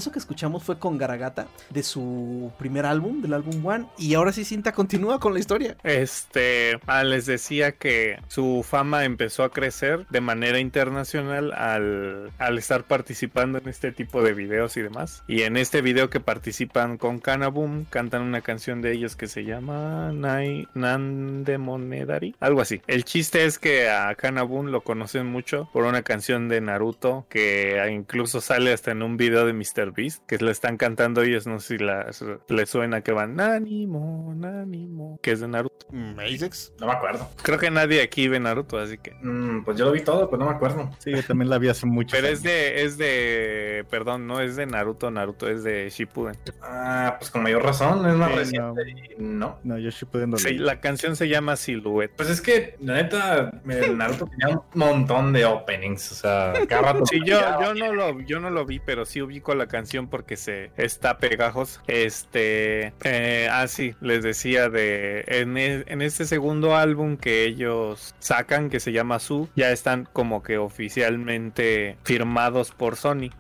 eso que escuchamos fue con Garagata de su primer álbum, del álbum One. Y ahora sí, Cinta continúa con la historia. Este, ah, les decía que su fama empezó a crecer de manera internacional al, al estar participando en este tipo de videos y demás. Y en este video que participan con Kanaboom, cantan una canción de ellos que se llama Nai, Nandemonedari, algo así. El chiste es que a Kanaboom lo conocen mucho por una canción de Naruto que incluso sale hasta en un video de Mr. Beast que le están cantando ellos, no sé si la- les suena que van Nanimo, Nanimo, que es de Naruto. Mazex. No me acuerdo. Creo que nadie aquí ve Naruto, así que. Mm, pues yo lo vi todo, pero no me acuerdo. Sí, yo también la vi hace mucho. Pero es de, es de, perdón, no es de Naruto, Naruto es de Shippuden. Ah, pues con mayor razón, es más Sí, reciente. y No. No, yo Shippuden no Sí, la canción se llama Silhouette. Pues es que, la neta, el Naruto tenía un montón de openings. O sea, cada rato. Sí, yo, yo no lo, yo no lo vi, pero sí ubico la canción porque se está pegajos. Este, eh, ah, sí, les decía de en, e- en este segundo álbum que ellos sacan, que se llama Su, ya están como que oficialmente firmados por Sony.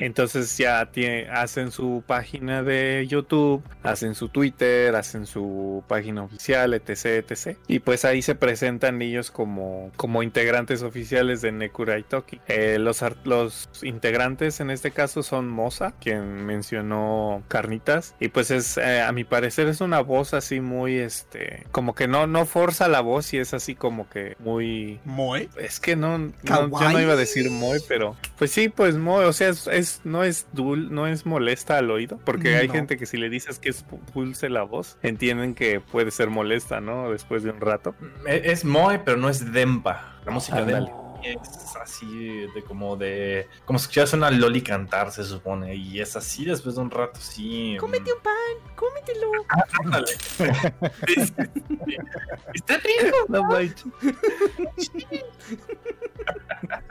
Entonces ya hacen su página de YouTube, hacen su Twitter, hacen su página oficial, etc, etc. Y pues ahí se presentan ellos como, como integrantes oficiales de Nekurai Toki. Eh, los, los integrantes en este caso son Moza, quien mencionó Carnitas. Y pues es, eh, a mi parecer es una voz así muy, este, como que no, no forza la voz y es así como que muy... Moe. Es que no, no yo no iba a decir muy, pero pues sí, pues muy, o sea, es, es- no es dul, no es molesta al oído, porque hay gente que si le dices que es dulce la voz, entienden que puede ser molesta, ¿no? Después de un rato. Es, es Moe, pero no es Dempa. La música de él es así de como de. Como si escucharas una Loli cantar, se supone. Y es así después de un rato, sí. Cómete un pan, cómetelo. Ándale. Está rico. No manches.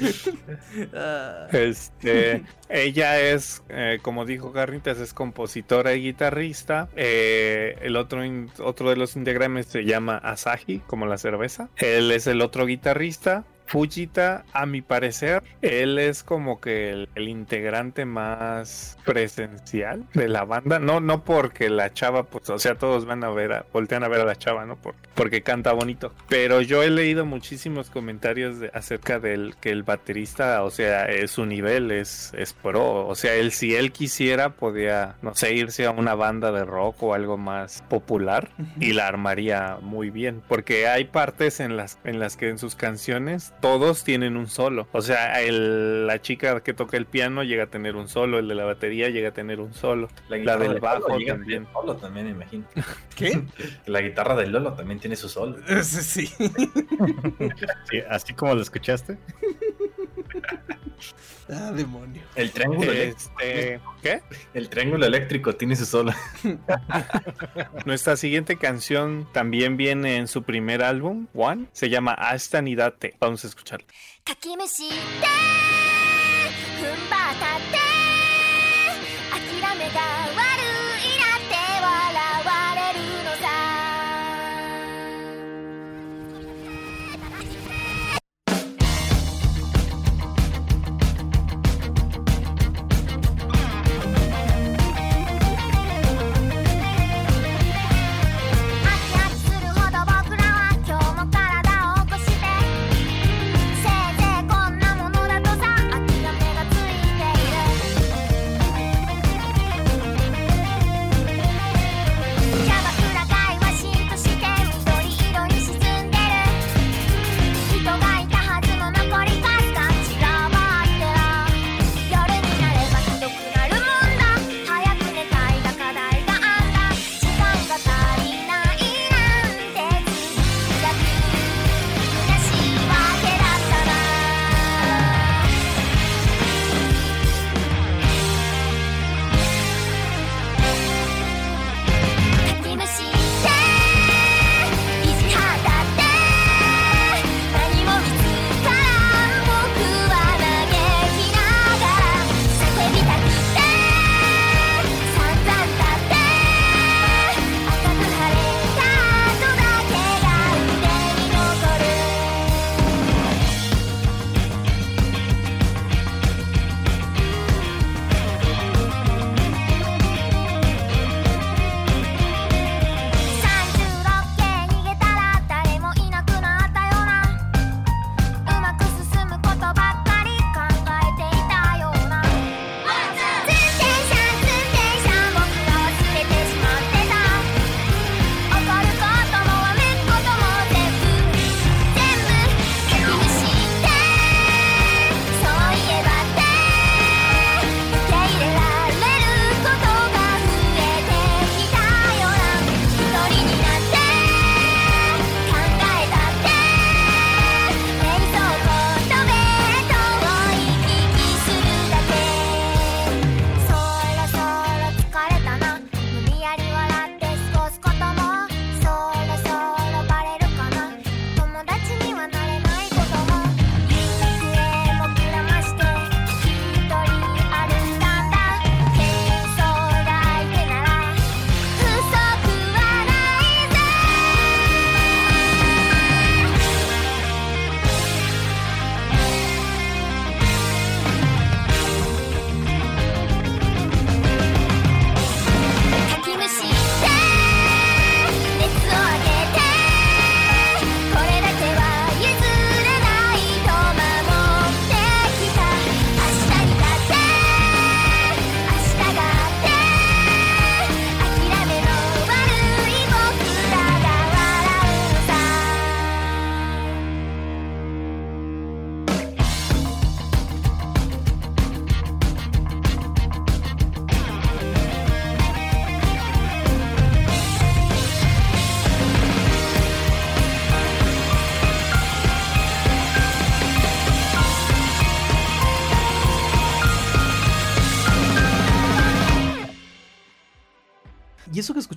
Este, ella es, eh, como dijo Garnitas, es compositora y guitarrista. Eh, el otro, otro de los integrantes se llama Asahi, como la cerveza. Él es el otro guitarrista. Fujita, a mi parecer, él es como que el, el integrante más presencial de la banda. No, no porque la chava, pues, o sea, todos van a ver, a, voltean a ver a la chava, ¿no? Por- porque canta bonito. Pero yo he leído muchísimos comentarios de- acerca del que el baterista, o sea, eh, su nivel es, es pro. O sea, él, si él quisiera, podía, no sé, irse a una banda de rock o algo más popular y la armaría muy bien. Porque hay partes en las, en las que en sus canciones todos tienen un solo. O sea, el- la chica que toca el piano llega a tener un solo, el de la batería llega a tener un solo. La, guitarra del de bajo llega también. solo también, imagino. ¿Qué? La guitarra del Lolo también tiene su solo. Sí, sí. Sí, así como lo escuchaste. Ah, demonio. El triángulo, eléctrico, Este, ¿Qué? el triángulo eléctrico tiene su solo. Nuestra siguiente canción también viene en su primer álbum, One. Se llama Hasta Nidate. Vamos a escucharla. かきむしって踏ん張ったって諦めが悪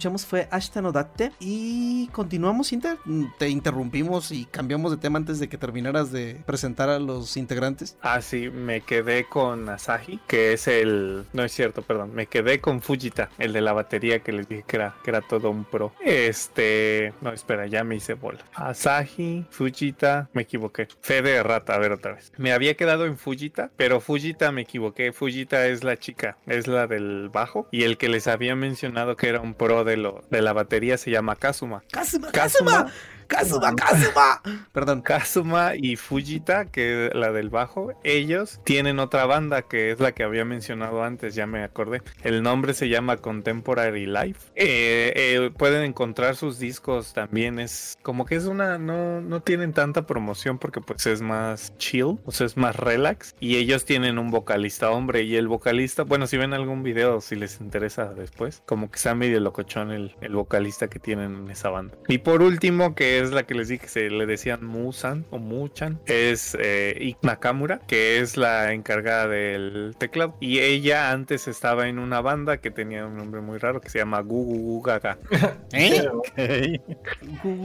Escuchamos fue Ashita no continuamos, Inter. Mm, Te interrumpimos y cambiamos de tema antes de que terminaras de presentar a los integrantes. Ah, sí, me quedé con Asahi, que es el... No es cierto, perdón. Me quedé con Fujita, el de la batería que les dije que era, que era todo un pro. Este... No, espera, ya me hice bola. Asahi, Fujita, me equivoqué. Fede de rata, a ver otra vez. Me había quedado en Fujita, pero Fujita me equivoqué. Fujita es la chica, es la del bajo. Y el que les había mencionado que era un pro de, lo, de la batería se llama Kazuma. ¡Kazuma! Kazuma. ¡Kazuma! ¡Kazuma! ¡Kazuma! Perdón. Kazuma y Fujita, que es la del bajo, ellos tienen otra banda que es la que había mencionado antes, ya me acordé. El nombre se llama Contemporary Life. Eh, eh, pueden encontrar sus discos también, es como que es una, no, no tienen tanta promoción porque pues es más chill, o sea, es más relax. Y ellos tienen un vocalista hombre y el vocalista, bueno, si ven algún video, si les interesa después, como que está medio locochón el, el vocalista que tienen en esa banda. Y por último, que es la que les dije, se le decían Musan o Muchan, es eh, Ik Nakamura, que es la encargada del teclado. Y ella antes estaba en una banda que tenía un nombre muy raro que se llama Gugu Gu Gaga. ¿Eh?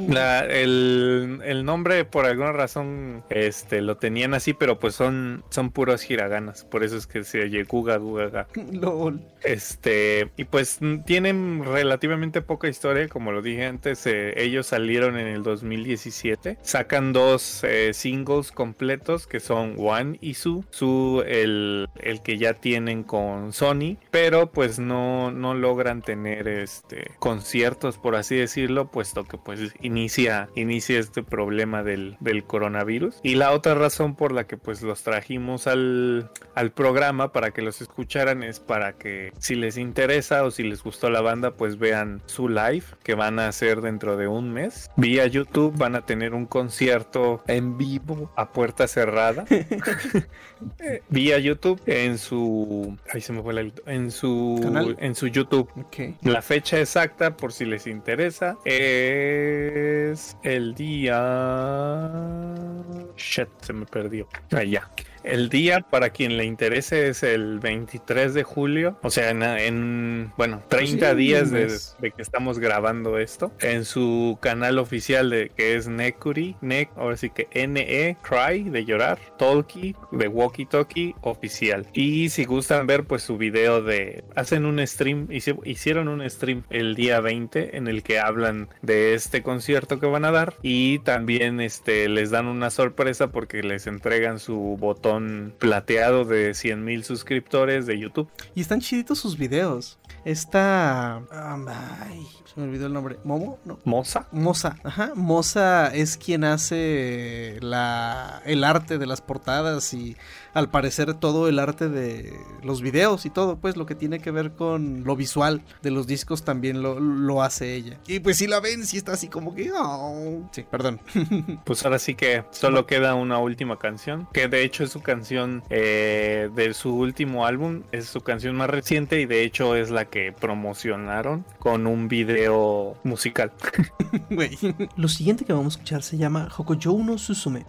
La- el, el nombre por alguna razón este, lo tenían así, pero pues son, son puros hiraganas. Por eso es que se oye Guga Guga Gaga. LOL. Este, y pues tienen relativamente poca historia, como lo dije antes, eh, ellos salieron en el 2017, sacan dos eh, singles completos que son One y Su, Su el, el que ya tienen con Sony, pero pues no, no logran tener este conciertos, por así decirlo, puesto que pues inicia, inicia este problema del, del coronavirus. Y la otra razón por la que pues los trajimos al, al programa para que los escucharan es para que si les interesa o si les gustó la banda pues vean su live que van a hacer dentro de un mes vía YouTube van a tener un concierto en vivo a puerta cerrada vía YouTube en su ahí se me fue la en su ¿Canal? en su YouTube la fecha exacta, por si les interesa, es el día. Shit, se me perdió. Ah, ya. El día, para quien le interese, es el 23 de julio. O sea, en, en, bueno, 30 sí, días de, de que estamos grabando esto. En su canal oficial de que es Nekuri, Nek, ahora sí que NE, Cry, de llorar, Talkie, de Walkie Talkie, oficial. Y si gustan ver, pues su video de. Hacen un stream, hici- hicieron un stream el día 20 en el que hablan de este concierto que van a dar. Y también este, les dan una sorpresa porque les entregan su botón plateado de 100 mil suscriptores de YouTube. Y están chiditos sus videos. Esta. am, ay, se me olvidó el nombre. ¿Momo? No. Moza. Moza, ajá. Moza es quien hace la, el arte de las portadas y al parecer todo el arte de los videos y todo, pues lo que tiene que ver con lo visual de los discos también lo, lo hace ella. Y pues si la ven, si está así como que... oh. Sí, perdón. Pues ahora sí que solo queda una última canción, que de hecho es su canción eh, de su último álbum, es su canción más reciente y de hecho es la que promocionaron con un video musical. Güey. Lo siguiente que vamos a escuchar se llama Hokoyo no Susume.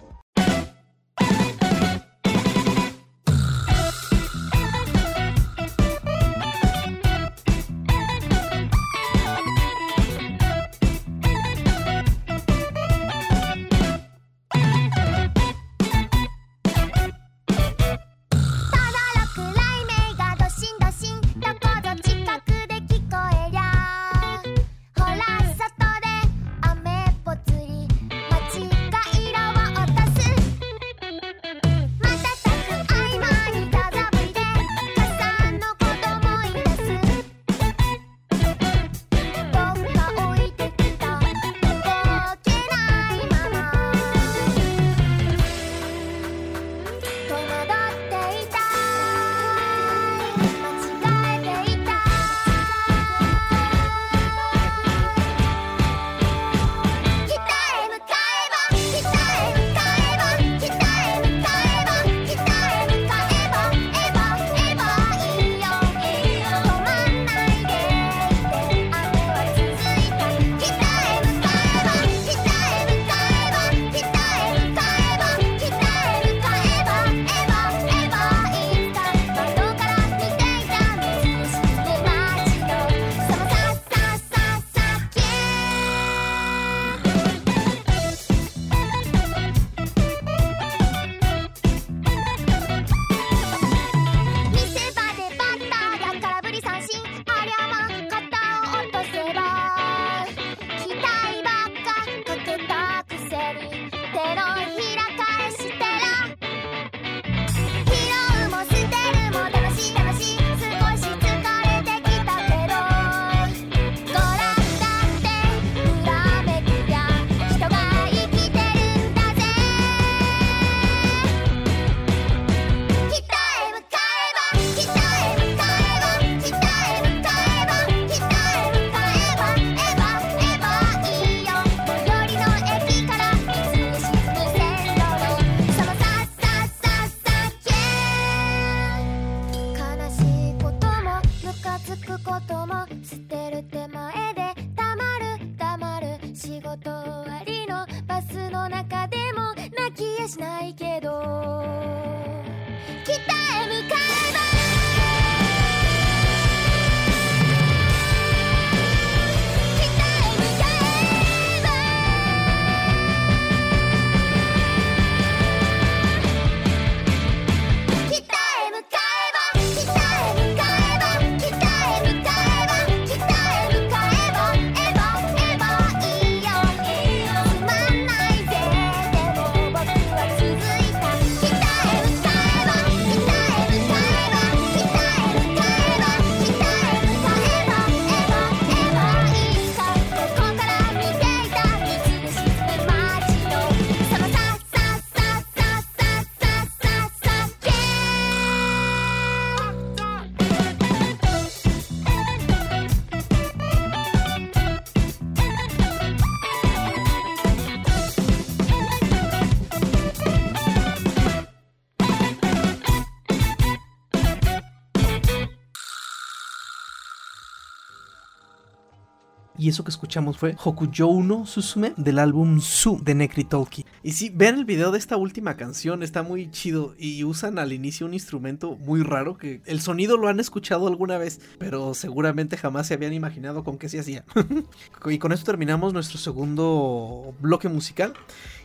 Y eso que escuchamos fue Hokujou no Susume del álbum Su de Nekritolki. Y sí, vean el video de esta última canción, está muy chido. Y usan al inicio un instrumento muy raro que el sonido lo han escuchado alguna vez, pero seguramente jamás se habían imaginado con qué se hacía. y con esto terminamos nuestro segundo bloque musical.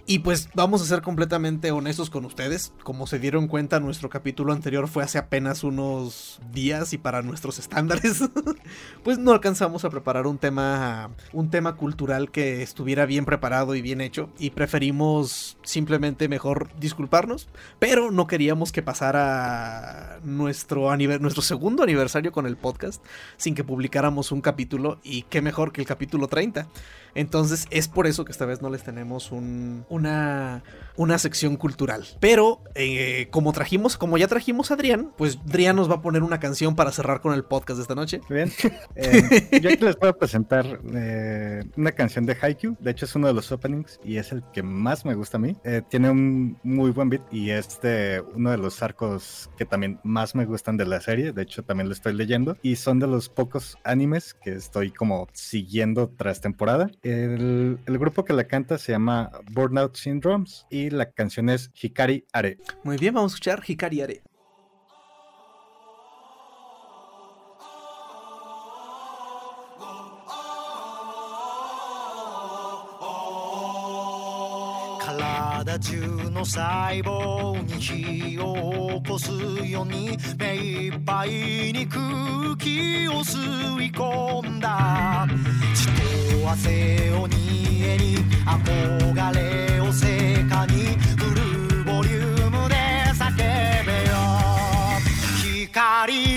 Y pues vamos a ser completamente honestos con ustedes. Como se dieron cuenta, nuestro capítulo anterior fue hace apenas unos días y para nuestros estándares, pues no alcanzamos a preparar un tema, un tema cultural que estuviera bien preparado y bien hecho. Y preferimos simplemente mejor disculparnos. Pero no queríamos que pasara nuestro, nuestro segundo aniversario con el podcast sin que publicáramos un capítulo. Y qué mejor que el capítulo 30. Entonces es por eso que esta vez no les tenemos un- una, una sección cultural. Pero eh, como trajimos, como ya trajimos a Adrián, pues Adrián nos va a poner una canción para cerrar con el podcast de esta noche. Muy Bien. Eh, yo aquí les voy a presentar eh, una canción de Haikyuu. De hecho, es uno de los openings y es el que más me gusta a mí. Eh, tiene un muy buen beat y es de uno de los arcos que también más me gustan de la serie. De hecho, también lo estoy leyendo. Y son de los pocos animes que estoy como siguiendo tras temporada. El, grupo que la canta se llama Burnout Syndromes y la canción es Hikari Are. Muy bien, vamos a escuchar Hikari Are. 体中の細胞に火を起こすように目いっぱいに空気を吸い込んだ。血と汗を煮えに憧れを成果にフルボリュームで叫べよ。光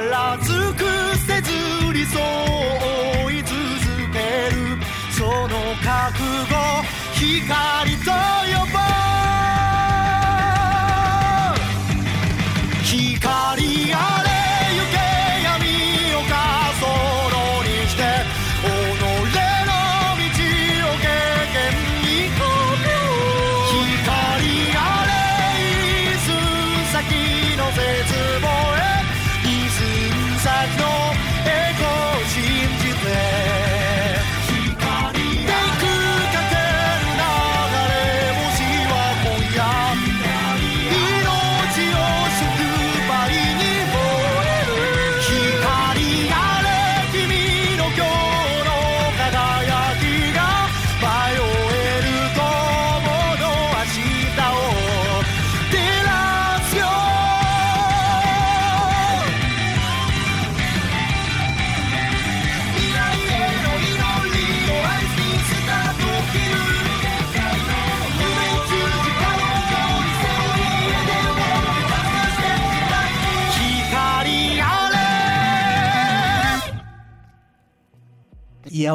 ら尽くせず理想を追い続ける。その覚悟光と夜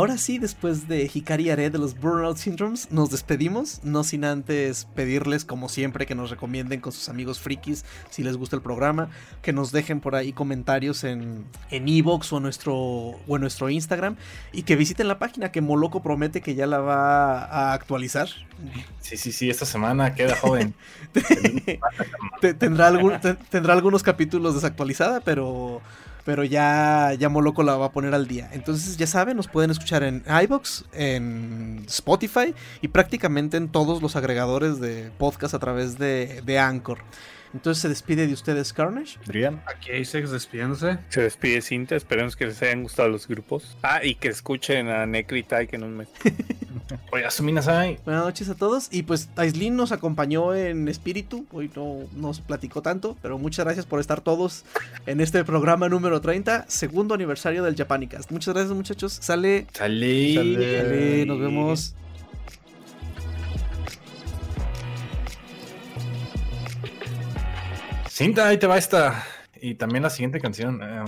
ahora sí, después de Hikari Are de los Burnout Syndromes, nos despedimos, no sin antes pedirles, como siempre, que nos recomienden con sus amigos frikis si les gusta el programa, que nos dejen por ahí comentarios en en Evox o, en nuestro, o en nuestro Instagram y que visiten la página que Moloco promete que ya la va a actualizar. Sí, sí, sí, esta semana queda joven. Te- tendrá, algún, te- tendrá algunos capítulos desactualizada, pero, pero ya, ya Moloco la va a poner al día. Entonces, ya saben, nos pueden escuchar en iBox, en Spotify y prácticamente en todos los agregadores de podcast a través de, de Anchor. Entonces se despide de ustedes Carnage. Adrián. Aquí Asex despidiéndose. Se despide Cinta, esperemos que les hayan gustado los grupos. Ah, y que escuchen a Necri que en un mes. Oye, Asuminasai. Buenas noches a todos. Y pues Aislin nos acompañó en espíritu. Hoy no nos platicó tanto, pero muchas gracias por estar todos en este programa número 30, segundo aniversario del Japanicast. Muchas gracias, muchachos. Sale. Sale. Sale, nos vemos. Cinta, ahí te va esta. Y también la siguiente canción. eh,